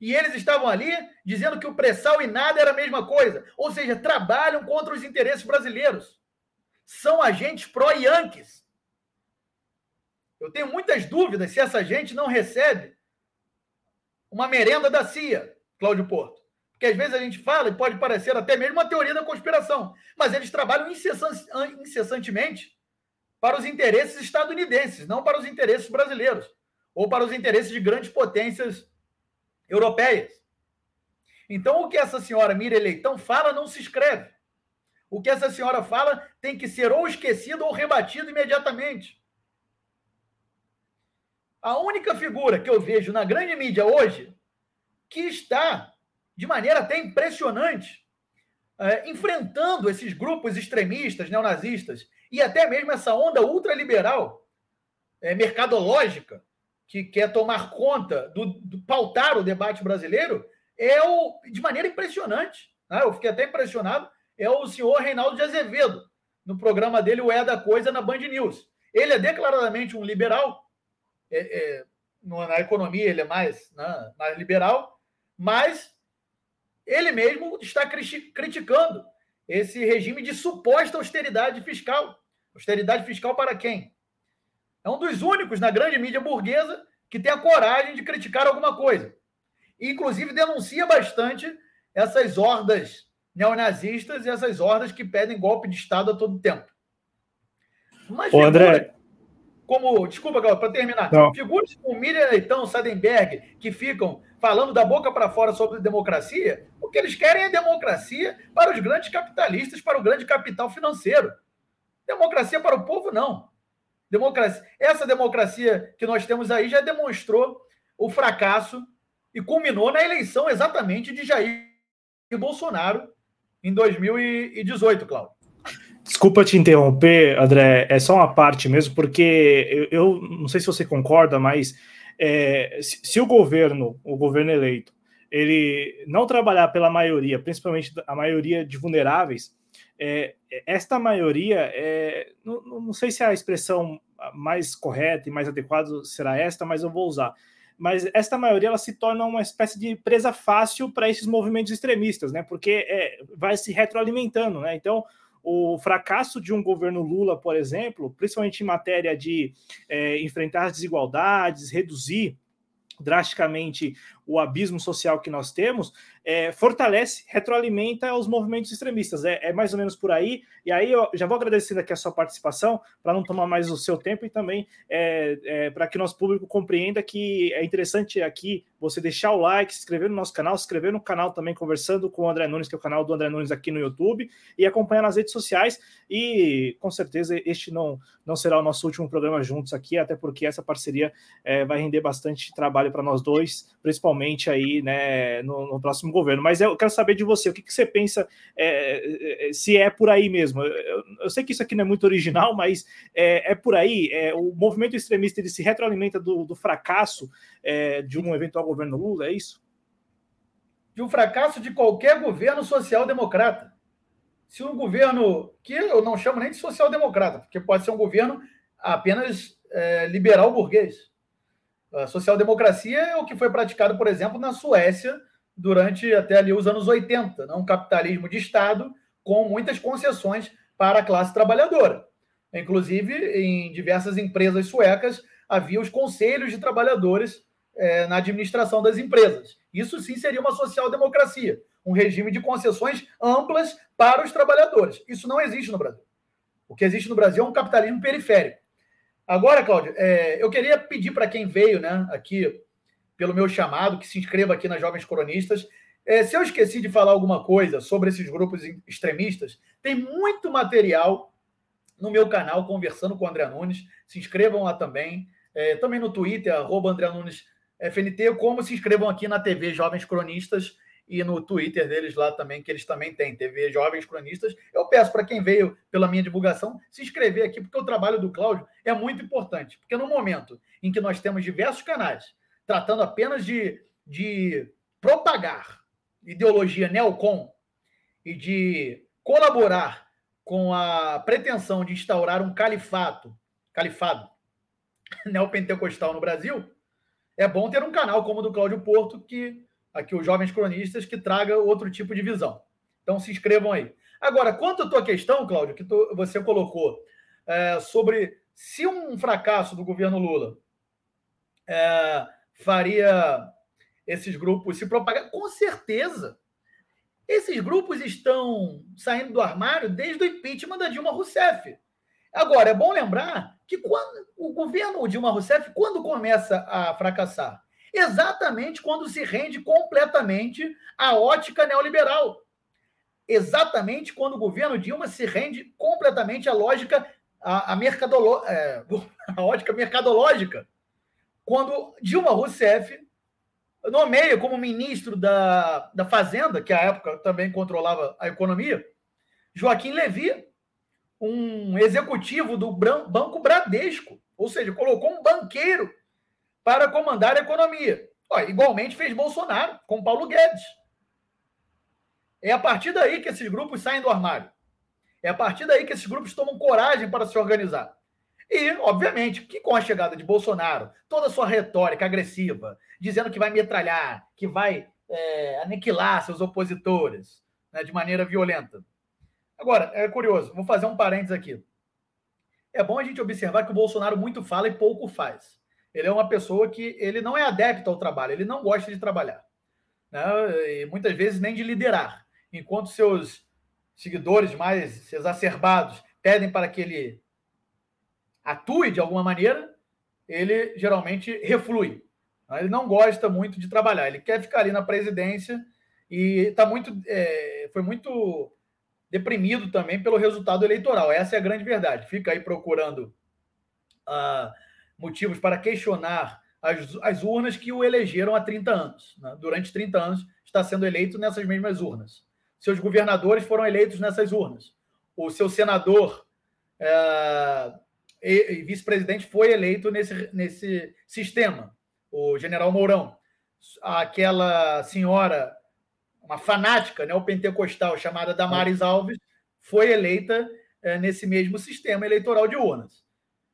E eles estavam ali dizendo que o pré-sal e nada era a mesma coisa. Ou seja, trabalham contra os interesses brasileiros. São agentes pró-Yankees. Eu tenho muitas dúvidas se essa gente não recebe uma merenda da CIA, Cláudio Porto. Porque às vezes a gente fala e pode parecer até mesmo uma teoria da conspiração, mas eles trabalham incessantemente para os interesses estadunidenses, não para os interesses brasileiros ou para os interesses de grandes potências europeias. Então, o que essa senhora Mira Leitão fala não se escreve. O que essa senhora fala tem que ser ou esquecido ou rebatido imediatamente. A única figura que eu vejo na grande mídia hoje que está, de maneira até impressionante, é, enfrentando esses grupos extremistas, neonazistas, e até mesmo essa onda ultraliberal, é, mercadológica, que quer tomar conta do, do, pautar o debate brasileiro é o de maneira impressionante. Né? Eu fiquei até impressionado. É o senhor Reinaldo de Azevedo, no programa dele, o É da Coisa, na Band News. Ele é declaradamente um liberal. É, é, na economia, ele é mais, né, mais liberal, mas ele mesmo está criticando esse regime de suposta austeridade fiscal. Austeridade fiscal para quem? É um dos únicos na grande mídia burguesa que tem a coragem de criticar alguma coisa. E, inclusive, denuncia bastante essas hordas neonazistas e essas hordas que pedem golpe de Estado a todo tempo. Mas Ô, André... como, desculpa, para terminar, Não. figuras como Miriam Leitão, Sadenberg, que ficam falando da boca para fora sobre democracia, o que eles querem é democracia para os grandes capitalistas, para o grande capital financeiro. Democracia para o povo, não. Democracia. Essa democracia que nós temos aí já demonstrou o fracasso e culminou na eleição exatamente de Jair Bolsonaro em 2018, Cláudio. Desculpa te interromper, André, é só uma parte mesmo, porque eu, eu não sei se você concorda, mas é, se, se, o governo, o governo eleito, ele não trabalhar pela maioria, principalmente a maioria de vulneráveis, é, esta maioria, é, não, não, sei se a expressão mais correta e mais adequada será esta, mas eu vou usar. Mas esta maioria ela se torna uma espécie de presa fácil para esses movimentos extremistas, né? Porque é, vai se retroalimentando, né? Então, o fracasso de um governo Lula, por exemplo, principalmente em matéria de é, enfrentar as desigualdades, reduzir drasticamente o abismo social que nós temos, é, fortalece, retroalimenta os movimentos extremistas. É, é, mais ou menos por aí. E aí eu já vou agradecendo aqui a sua participação, para não tomar mais o seu tempo e também é, é para que nosso público compreenda que é interessante aqui você deixar o like, se inscrever no nosso canal, se inscrever no canal também, conversando com o André Nunes, que é o canal do André Nunes aqui no YouTube, e acompanhar nas redes sociais. E com certeza este não, não será o nosso último programa juntos aqui, até porque essa parceria é, vai render bastante trabalho para nós dois, principalmente aí né, no, no próximo governo. Mas eu quero saber de você, o que, que você pensa, é, é, se é por aí mesmo? Eu, eu, sei que isso aqui não é muito original, mas é, é por aí. É, o movimento extremista ele se retroalimenta do, do fracasso é, de um eventual governo Lula, é isso? De um fracasso de qualquer governo social-democrata. Se um governo, que eu não chamo nem de social-democrata, porque pode ser um governo apenas é, liberal burguês. A social-democracia é o que foi praticado, por exemplo, na Suécia durante até ali os anos 80, né? um capitalismo de Estado com muitas concessões para a classe trabalhadora. Inclusive, em diversas empresas suecas, havia os conselhos de trabalhadores é, na administração das empresas. Isso sim seria uma social-democracia, um regime de concessões amplas para os trabalhadores. Isso não existe no Brasil. O que existe no Brasil é um capitalismo periférico. Agora, Cláudio, é, eu queria pedir para quem veio né, aqui pelo meu chamado, que se inscreva aqui nas Jovens Cronistas. É, se eu esqueci de falar alguma coisa sobre esses grupos extremistas, tem muito material no meu canal conversando com o André Nunes. Se inscrevam lá também. É, também no Twitter, arroba André Nunes FNT, como se inscrevam aqui na TV Jovens Cronistas e no Twitter deles lá também, que eles também têm, TV Jovens Cronistas. Eu peço para quem veio pela minha divulgação se inscrever aqui, porque o trabalho do Cláudio é muito importante. Porque no momento em que nós temos diversos canais tratando apenas de, de propagar ideologia neocon e de colaborar com a pretensão de instaurar um califato, califado neopentecostal no Brasil, é bom ter um canal como o do Cláudio Porto que aqui os jovens cronistas, que traga outro tipo de visão. Então se inscrevam aí. Agora, quanto à tua questão, Cláudio, que tu, você colocou é, sobre se um fracasso do governo Lula é, faria esses grupos se propagar, com certeza. Esses grupos estão saindo do armário desde o impeachment da Dilma Rousseff. Agora, é bom lembrar que quando o governo Dilma Rousseff, quando começa a fracassar? Exatamente quando se rende completamente à ótica neoliberal. Exatamente quando o governo Dilma se rende completamente à lógica, à, à, mercadolo, é, à ótica mercadológica. Quando Dilma Rousseff nomeia como ministro da, da Fazenda, que à época também controlava a economia, Joaquim Levy, um executivo do Banco Bradesco, ou seja, colocou um banqueiro para comandar a economia. Ó, igualmente fez Bolsonaro com Paulo Guedes. É a partir daí que esses grupos saem do armário. É a partir daí que esses grupos tomam coragem para se organizar. E, obviamente, que com a chegada de Bolsonaro, toda a sua retórica agressiva, dizendo que vai metralhar, que vai é, aniquilar seus opositores né, de maneira violenta. Agora, é curioso, vou fazer um parênteses aqui. É bom a gente observar que o Bolsonaro muito fala e pouco faz ele é uma pessoa que ele não é adepto ao trabalho, ele não gosta de trabalhar. Né? E muitas vezes nem de liderar. Enquanto seus seguidores mais exacerbados pedem para que ele atue de alguma maneira, ele geralmente reflui. Né? Ele não gosta muito de trabalhar, ele quer ficar ali na presidência e tá muito, é, foi muito deprimido também pelo resultado eleitoral. Essa é a grande verdade. Fica aí procurando uh, motivos para questionar as, as urnas que o elegeram há 30 anos. Né? Durante 30 anos está sendo eleito nessas mesmas urnas. Seus governadores foram eleitos nessas urnas. O seu senador é, e, e vice-presidente foi eleito nesse, nesse sistema, o general Mourão. Aquela senhora, uma fanática neopentecostal chamada Damares Alves, foi eleita é, nesse mesmo sistema eleitoral de urnas.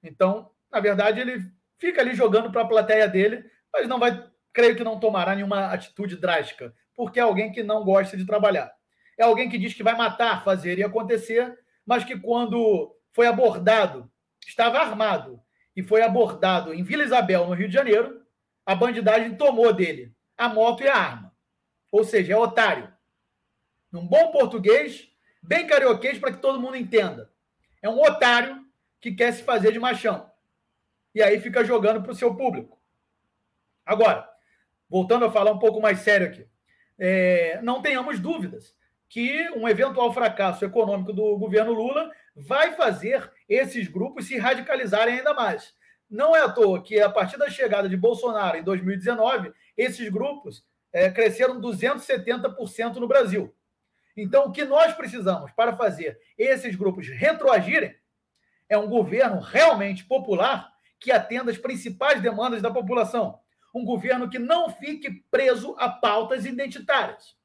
Então, na verdade, ele fica ali jogando para a plateia dele, mas não vai, creio que não tomará nenhuma atitude drástica, porque é alguém que não gosta de trabalhar. É alguém que diz que vai matar, fazer e acontecer, mas que quando foi abordado, estava armado e foi abordado em Vila Isabel, no Rio de Janeiro, a bandidagem tomou dele a moto e a arma. Ou seja, é otário. Num bom português, bem carioquês para que todo mundo entenda. É um otário que quer se fazer de machão e aí fica jogando para o seu público. Agora, voltando a falar um pouco mais sério aqui, é, não tenhamos dúvidas que um eventual fracasso econômico do governo Lula vai fazer esses grupos se radicalizarem ainda mais. Não é à toa que, a partir da chegada de Bolsonaro em 2019, esses grupos é, cresceram 270% no Brasil. Então, o que nós precisamos para fazer esses grupos retroagirem é um governo realmente popular que atenda às principais demandas da população. Um governo que não fique preso a pautas identitárias,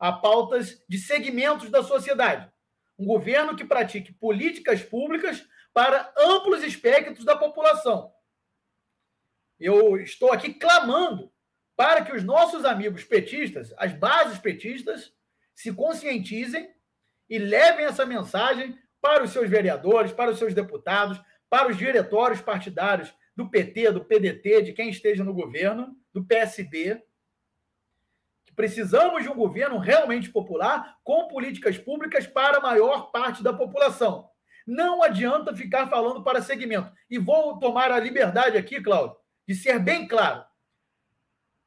a pautas de segmentos da sociedade. Um governo que pratique políticas públicas para amplos espectros da população. Eu estou aqui clamando para que os nossos amigos petistas, as bases petistas, se conscientizem e levem essa mensagem para os seus vereadores, para os seus deputados, para os diretórios partidários do PT, do PDT, de quem esteja no governo, do PSB, que precisamos de um governo realmente popular com políticas públicas para a maior parte da população. Não adianta ficar falando para segmento. E vou tomar a liberdade aqui, Cláudio, de ser bem claro.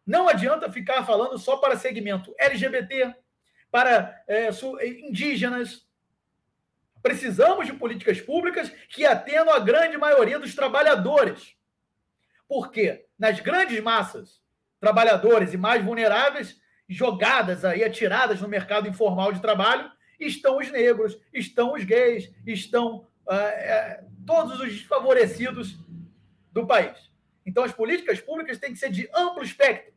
Não adianta ficar falando só para segmento LGBT, para é, indígenas, Precisamos de políticas públicas que atendam a grande maioria dos trabalhadores. Porque nas grandes massas, trabalhadores e mais vulneráveis, jogadas aí, atiradas no mercado informal de trabalho, estão os negros, estão os gays, estão é, é, todos os desfavorecidos do país. Então, as políticas públicas têm que ser de amplo espectro.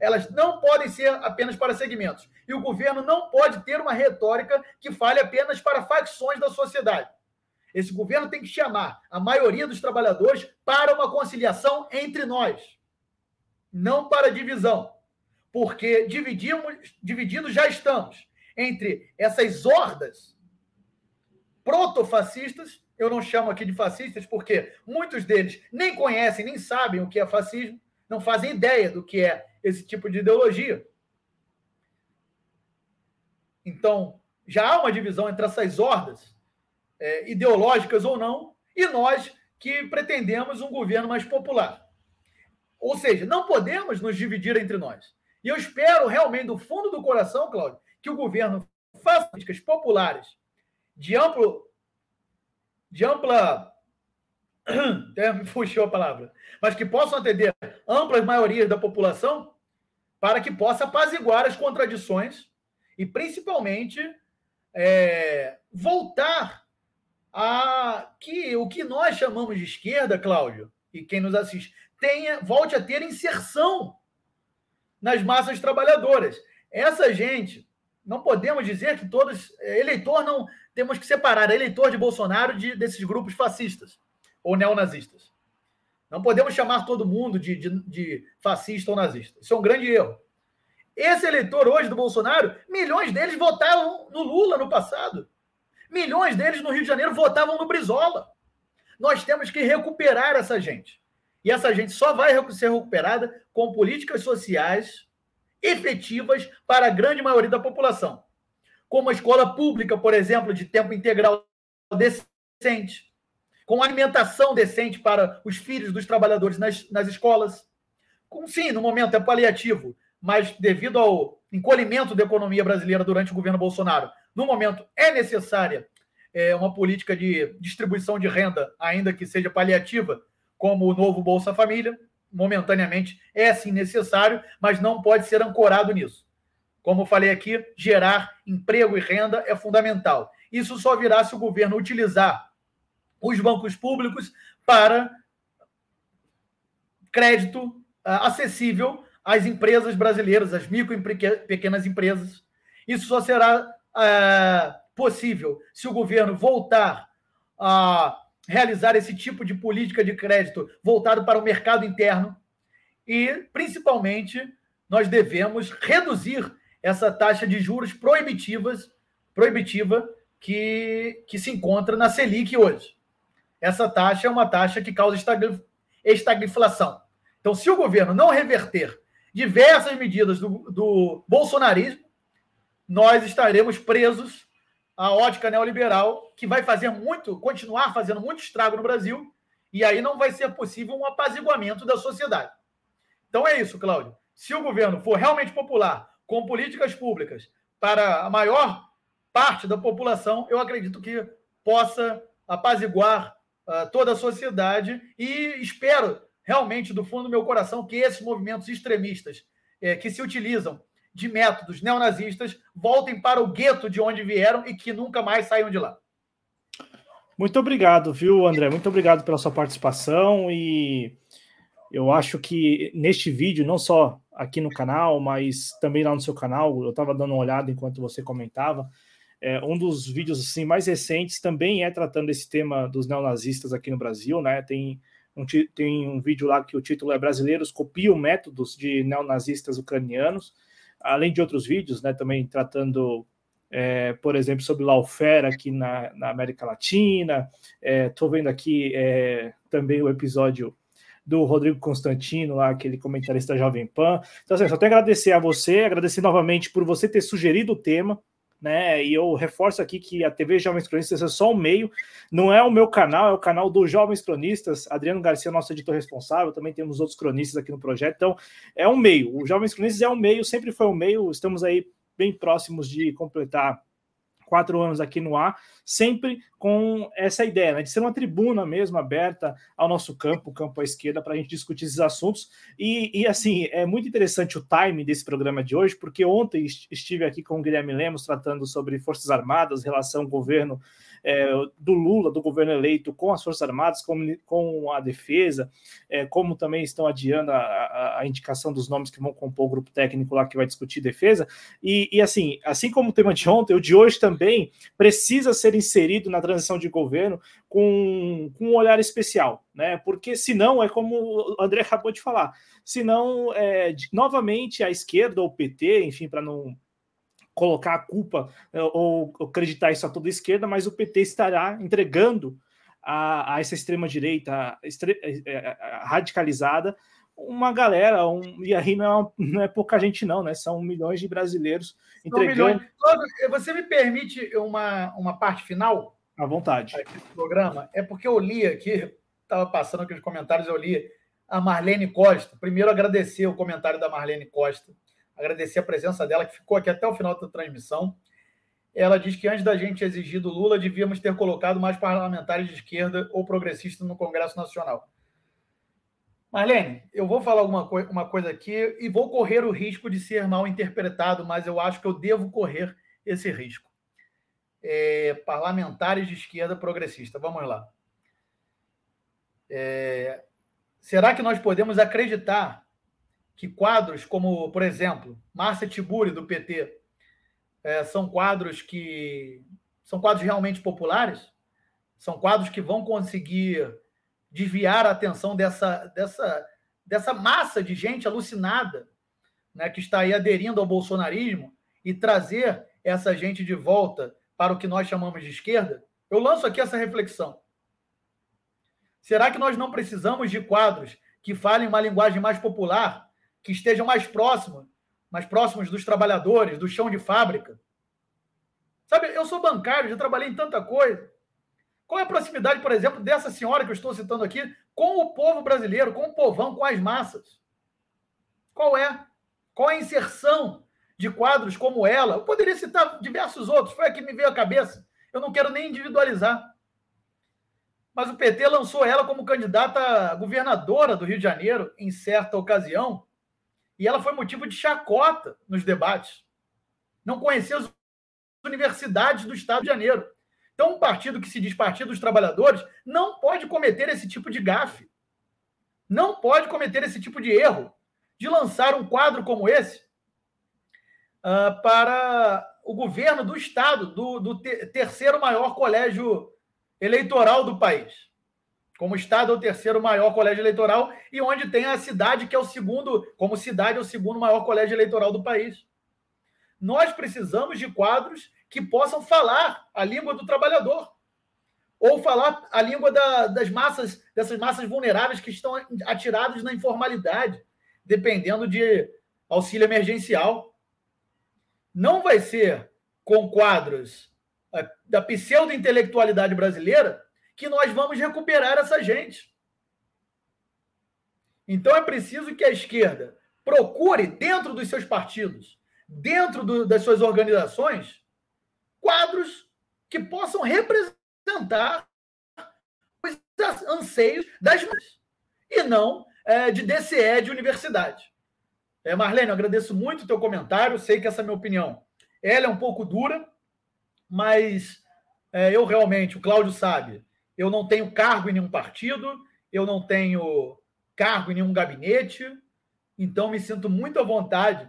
Elas não podem ser apenas para segmentos. E o governo não pode ter uma retórica que fale apenas para facções da sociedade. Esse governo tem que chamar a maioria dos trabalhadores para uma conciliação entre nós, não para divisão. Porque dividimos, divididos já estamos entre essas hordas protofascistas, eu não chamo aqui de fascistas porque muitos deles nem conhecem, nem sabem o que é fascismo, não fazem ideia do que é esse tipo de ideologia. Então, já há uma divisão entre essas hordas, é, ideológicas ou não, e nós que pretendemos um governo mais popular. Ou seja, não podemos nos dividir entre nós. E eu espero realmente, do fundo do coração, Cláudio, que o governo faça políticas populares de amplo de ampla até me fugiu a palavra, mas que possam atender amplas maiorias da população para que possa apaziguar as contradições e principalmente é, voltar a que o que nós chamamos de esquerda, Cláudio, e quem nos assiste, tenha, volte a ter inserção nas massas trabalhadoras. Essa gente, não podemos dizer que todos. Eleitor não. Temos que separar eleitor de Bolsonaro de, desses grupos fascistas ou neonazistas. Não podemos chamar todo mundo de, de, de fascista ou nazista. Isso é um grande erro. Esse eleitor hoje do Bolsonaro, milhões deles votaram no Lula no passado. Milhões deles no Rio de Janeiro votavam no Brizola. Nós temos que recuperar essa gente. E essa gente só vai ser recuperada com políticas sociais efetivas para a grande maioria da população. Como a escola pública, por exemplo, de tempo integral decente, com alimentação decente para os filhos dos trabalhadores nas, nas escolas. Com, sim, no momento é paliativo, mas devido ao encolhimento da economia brasileira durante o governo Bolsonaro, no momento é necessária é, uma política de distribuição de renda, ainda que seja paliativa, como o novo Bolsa Família momentaneamente é sim necessário, mas não pode ser ancorado nisso. Como falei aqui, gerar emprego e renda é fundamental. Isso só virá se o governo utilizar os bancos públicos para crédito ah, acessível às empresas brasileiras, às micro e pequenas empresas. Isso só será ah, possível se o governo voltar a realizar esse tipo de política de crédito voltado para o mercado interno e, principalmente, nós devemos reduzir essa taxa de juros proibitivas, proibitiva que, que se encontra na Selic hoje. Essa taxa é uma taxa que causa estagflação. Então, se o governo não reverter diversas medidas do, do bolsonarismo, nós estaremos presos a ótica neoliberal, que vai fazer muito, continuar fazendo muito estrago no Brasil, e aí não vai ser possível um apaziguamento da sociedade. Então é isso, Cláudio. Se o governo for realmente popular, com políticas públicas para a maior parte da população, eu acredito que possa apaziguar toda a sociedade e espero realmente, do fundo do meu coração, que esses movimentos extremistas eh, que se utilizam de métodos neonazistas voltem para o gueto de onde vieram e que nunca mais saiam de lá. Muito obrigado, viu, André? Muito obrigado pela sua participação e eu acho que neste vídeo, não só aqui no canal, mas também lá no seu canal, eu estava dando uma olhada enquanto você comentava. É, um dos vídeos assim mais recentes também é tratando esse tema dos neonazistas aqui no Brasil, né? Tem um, tem um vídeo lá que o título é Brasileiros copiam métodos de neonazistas ucranianos além de outros vídeos, né, também tratando, é, por exemplo, sobre lawfare aqui na, na América Latina. Estou é, vendo aqui é, também o episódio do Rodrigo Constantino, lá, aquele comentarista Jovem Pan. Então, assim, só tenho a agradecer a você, agradecer novamente por você ter sugerido o tema né? E eu reforço aqui que a TV Jovens Cronistas é só um meio, não é o meu canal, é o canal dos Jovens Cronistas. Adriano Garcia, nosso editor responsável, também temos outros cronistas aqui no projeto. Então, é um meio. O Jovens Cronistas é um meio, sempre foi um meio. Estamos aí bem próximos de completar quatro anos aqui no ar, sempre com essa ideia né, de ser uma tribuna mesmo aberta ao nosso campo, campo à esquerda, para a gente discutir esses assuntos. E, e, assim, é muito interessante o time desse programa de hoje, porque ontem estive aqui com o Guilherme Lemos tratando sobre Forças Armadas, relação governo é, do Lula, do governo eleito, com as Forças Armadas, com, com a defesa, é, como também estão adiando a, a, a, indicação dos nomes que vão compor o grupo técnico lá que vai discutir defesa. E, e assim, assim como o tema de ontem, o de hoje também precisa ser inserido na transição de governo com, com um olhar especial, né? Porque senão é como o André acabou de falar, senão é, novamente a esquerda ou o PT, enfim, para não colocar a culpa eh, ou acreditar isso a toda a esquerda, mas o PT estará entregando a, a essa extrema-direita eh, eh, radicalizada uma galera, um, e aí não é, não é, pouca gente, não, né? São milhões de brasileiros entregando. Você me permite uma, uma parte final? À vontade. Aqui do programa? É porque eu li aqui, estava passando aqui os comentários, eu li a Marlene Costa. Primeiro, agradecer o comentário da Marlene Costa agradecer a presença dela, que ficou aqui até o final da transmissão. Ela diz que antes da gente exigir do Lula, devíamos ter colocado mais parlamentares de esquerda ou progressistas no Congresso Nacional. Marlene, eu vou falar alguma coi uma coisa aqui e vou correr o risco de ser mal interpretado, mas eu acho que eu devo correr esse risco. É, parlamentares de esquerda progressista. Vamos lá. É, será que nós podemos acreditar que quadros como, por exemplo, Márcia Tiburi, do PT, é, são quadros que são quadros realmente populares? São quadros que vão conseguir desviar a atenção dessa, dessa, dessa massa de gente alucinada né, que está aí aderindo ao bolsonarismo e trazer essa gente de volta para o que nós chamamos de esquerda? Eu lanço aqui essa reflexão. Será que nós não precisamos de quadros que falem uma linguagem mais popular que estejam mais próximos, mais próximos dos trabalhadores, do chão de fábrica. Sabe, eu sou bancário, já trabalhei em tanta coisa. Qual é a proximidade, por exemplo, dessa senhora que eu estou citando aqui com o povo brasileiro, com o povão, com as massas? Qual é? Qual é a inserção de quadros como ela? Eu poderia citar diversos outros, foi a que me veio à cabeça. Eu não quero nem individualizar. Mas o PT lançou ela como candidata governadora do Rio de Janeiro em certa ocasião, e ela foi motivo de chacota nos debates. Não conhecia as universidades do Estado de Janeiro. Então, um partido que se diz Partido dos Trabalhadores não pode cometer esse tipo de gafe. Não pode cometer esse tipo de erro de lançar um quadro como esse uh, para o governo do Estado, do, do terceiro maior colégio eleitoral do país como estado é o terceiro maior colégio eleitoral e onde tem a cidade que é o segundo, como cidade é o segundo maior colégio eleitoral do país. Nós precisamos de quadros que possam falar a língua do trabalhador ou falar a língua da, das massas, dessas massas vulneráveis que estão atiradas na informalidade, dependendo de auxílio emergencial. Não vai ser com quadros eh, da pseudo-intelectualidade brasileira que nós vamos recuperar essa gente. Então é preciso que a esquerda procure, dentro dos seus partidos, dentro do, das suas organizações, quadros que possam representar os anseios das e não é, de DCE de universidade. É, Marlene, eu agradeço muito o teu comentário, sei que essa é a minha opinião. Ela é um pouco dura, mas é, eu realmente, o Cláudio sabe, eu não tenho cargo em nenhum partido, eu não tenho cargo em nenhum gabinete, então me sinto muito à vontade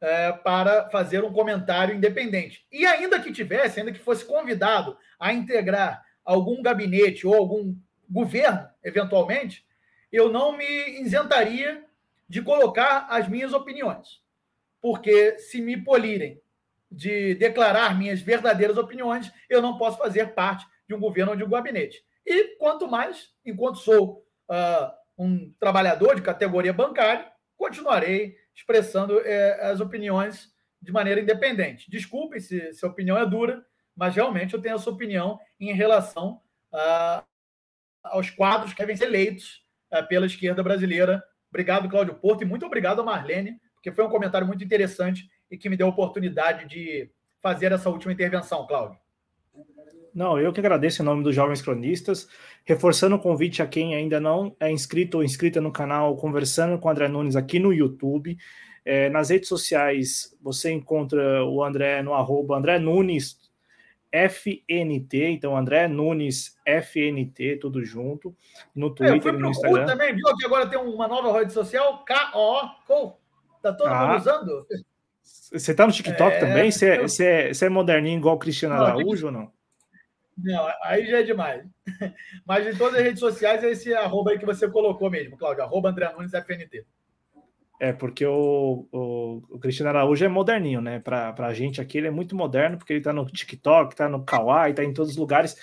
é, para fazer um comentário independente. E ainda que tivesse, ainda que fosse convidado a integrar algum gabinete ou algum governo, eventualmente, eu não me isentaria de colocar as minhas opiniões. Porque se me polirem de declarar minhas verdadeiras opiniões, eu não posso fazer parte de um governo ou de um gabinete. E quanto mais, enquanto sou uh, um trabalhador de categoria bancária, continuarei expressando eh, as opiniões de maneira independente. Desculpem se, se a opinião é dura, mas realmente eu tenho essa opinião em relação uh, aos quadros que devem ser eleitos uh, pela esquerda brasileira. Obrigado, Cláudio Porto, e muito obrigado a Marlene, porque foi um comentário muito interessante e que me deu a oportunidade de fazer essa última intervenção, Cláudio. Não, eu que agradeço em nome dos Jovens Cronistas, reforçando o convite a quem ainda não é inscrito ou inscrita no canal Conversando com André Nunes aqui no YouTube. É, nas redes sociais, você encontra o André no arroba André Nunes FNT, então André Nunes FNT, tudo junto, no Twitter e no Instagram. também, viu que agora tem uma nova rede social, KO, tá todo ah, mundo usando? Você tá no TikTok é, também? Você é, você, é, você é moderninho igual o Cristiano não, Araújo ou não? Não, aí já é demais. Mas em todas as redes sociais é esse arroba aí que você colocou mesmo, Cláudio, arroba André Nunes FNT. É, porque o, o, o, Cristiano Araújo é moderninho, né? Para a gente aqui, ele é muito moderno, porque ele está no TikTok, está no Kawaii, está em todos os lugares.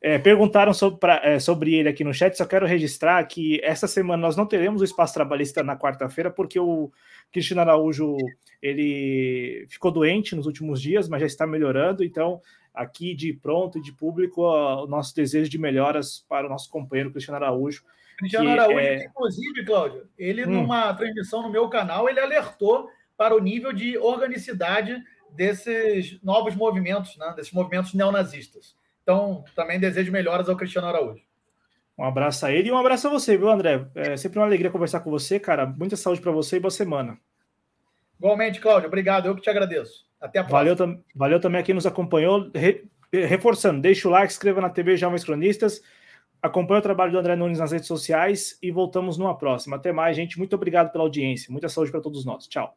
É, perguntaram sobre, pra, é, sobre ele aqui no chat, só quero registrar que essa semana nós não teremos o espaço trabalhista na quarta-feira, porque o Cristiano Araújo ele ficou doente nos últimos dias, mas já está melhorando, então aqui de pronto e de público o nosso desejo de melhoras para o nosso companheiro Cristiano Araújo. Cristiano Araújo, é... inclusive, Cláudio, ele hum. numa transmissão no meu canal, ele alertou para o nível de organicidade desses novos movimentos, né, desses movimentos neonazistas. Então, também desejo melhoras ao Cristiano Araújo. Um abraço a ele e um abraço a você, viu, André? É sempre uma alegria conversar com você, cara. Muita saúde para você e boa semana. Igualmente, Cláudio. Obrigado. Eu que te agradeço. Até a próxima. Valeu, valeu também a quem nos acompanhou. Re, reforçando, deixa o like, inscreva na TV Jovens Cronistas. Acompanhe o trabalho do André Nunes nas redes sociais e voltamos numa próxima. Até mais, gente. Muito obrigado pela audiência. Muita saúde para todos nós. Tchau.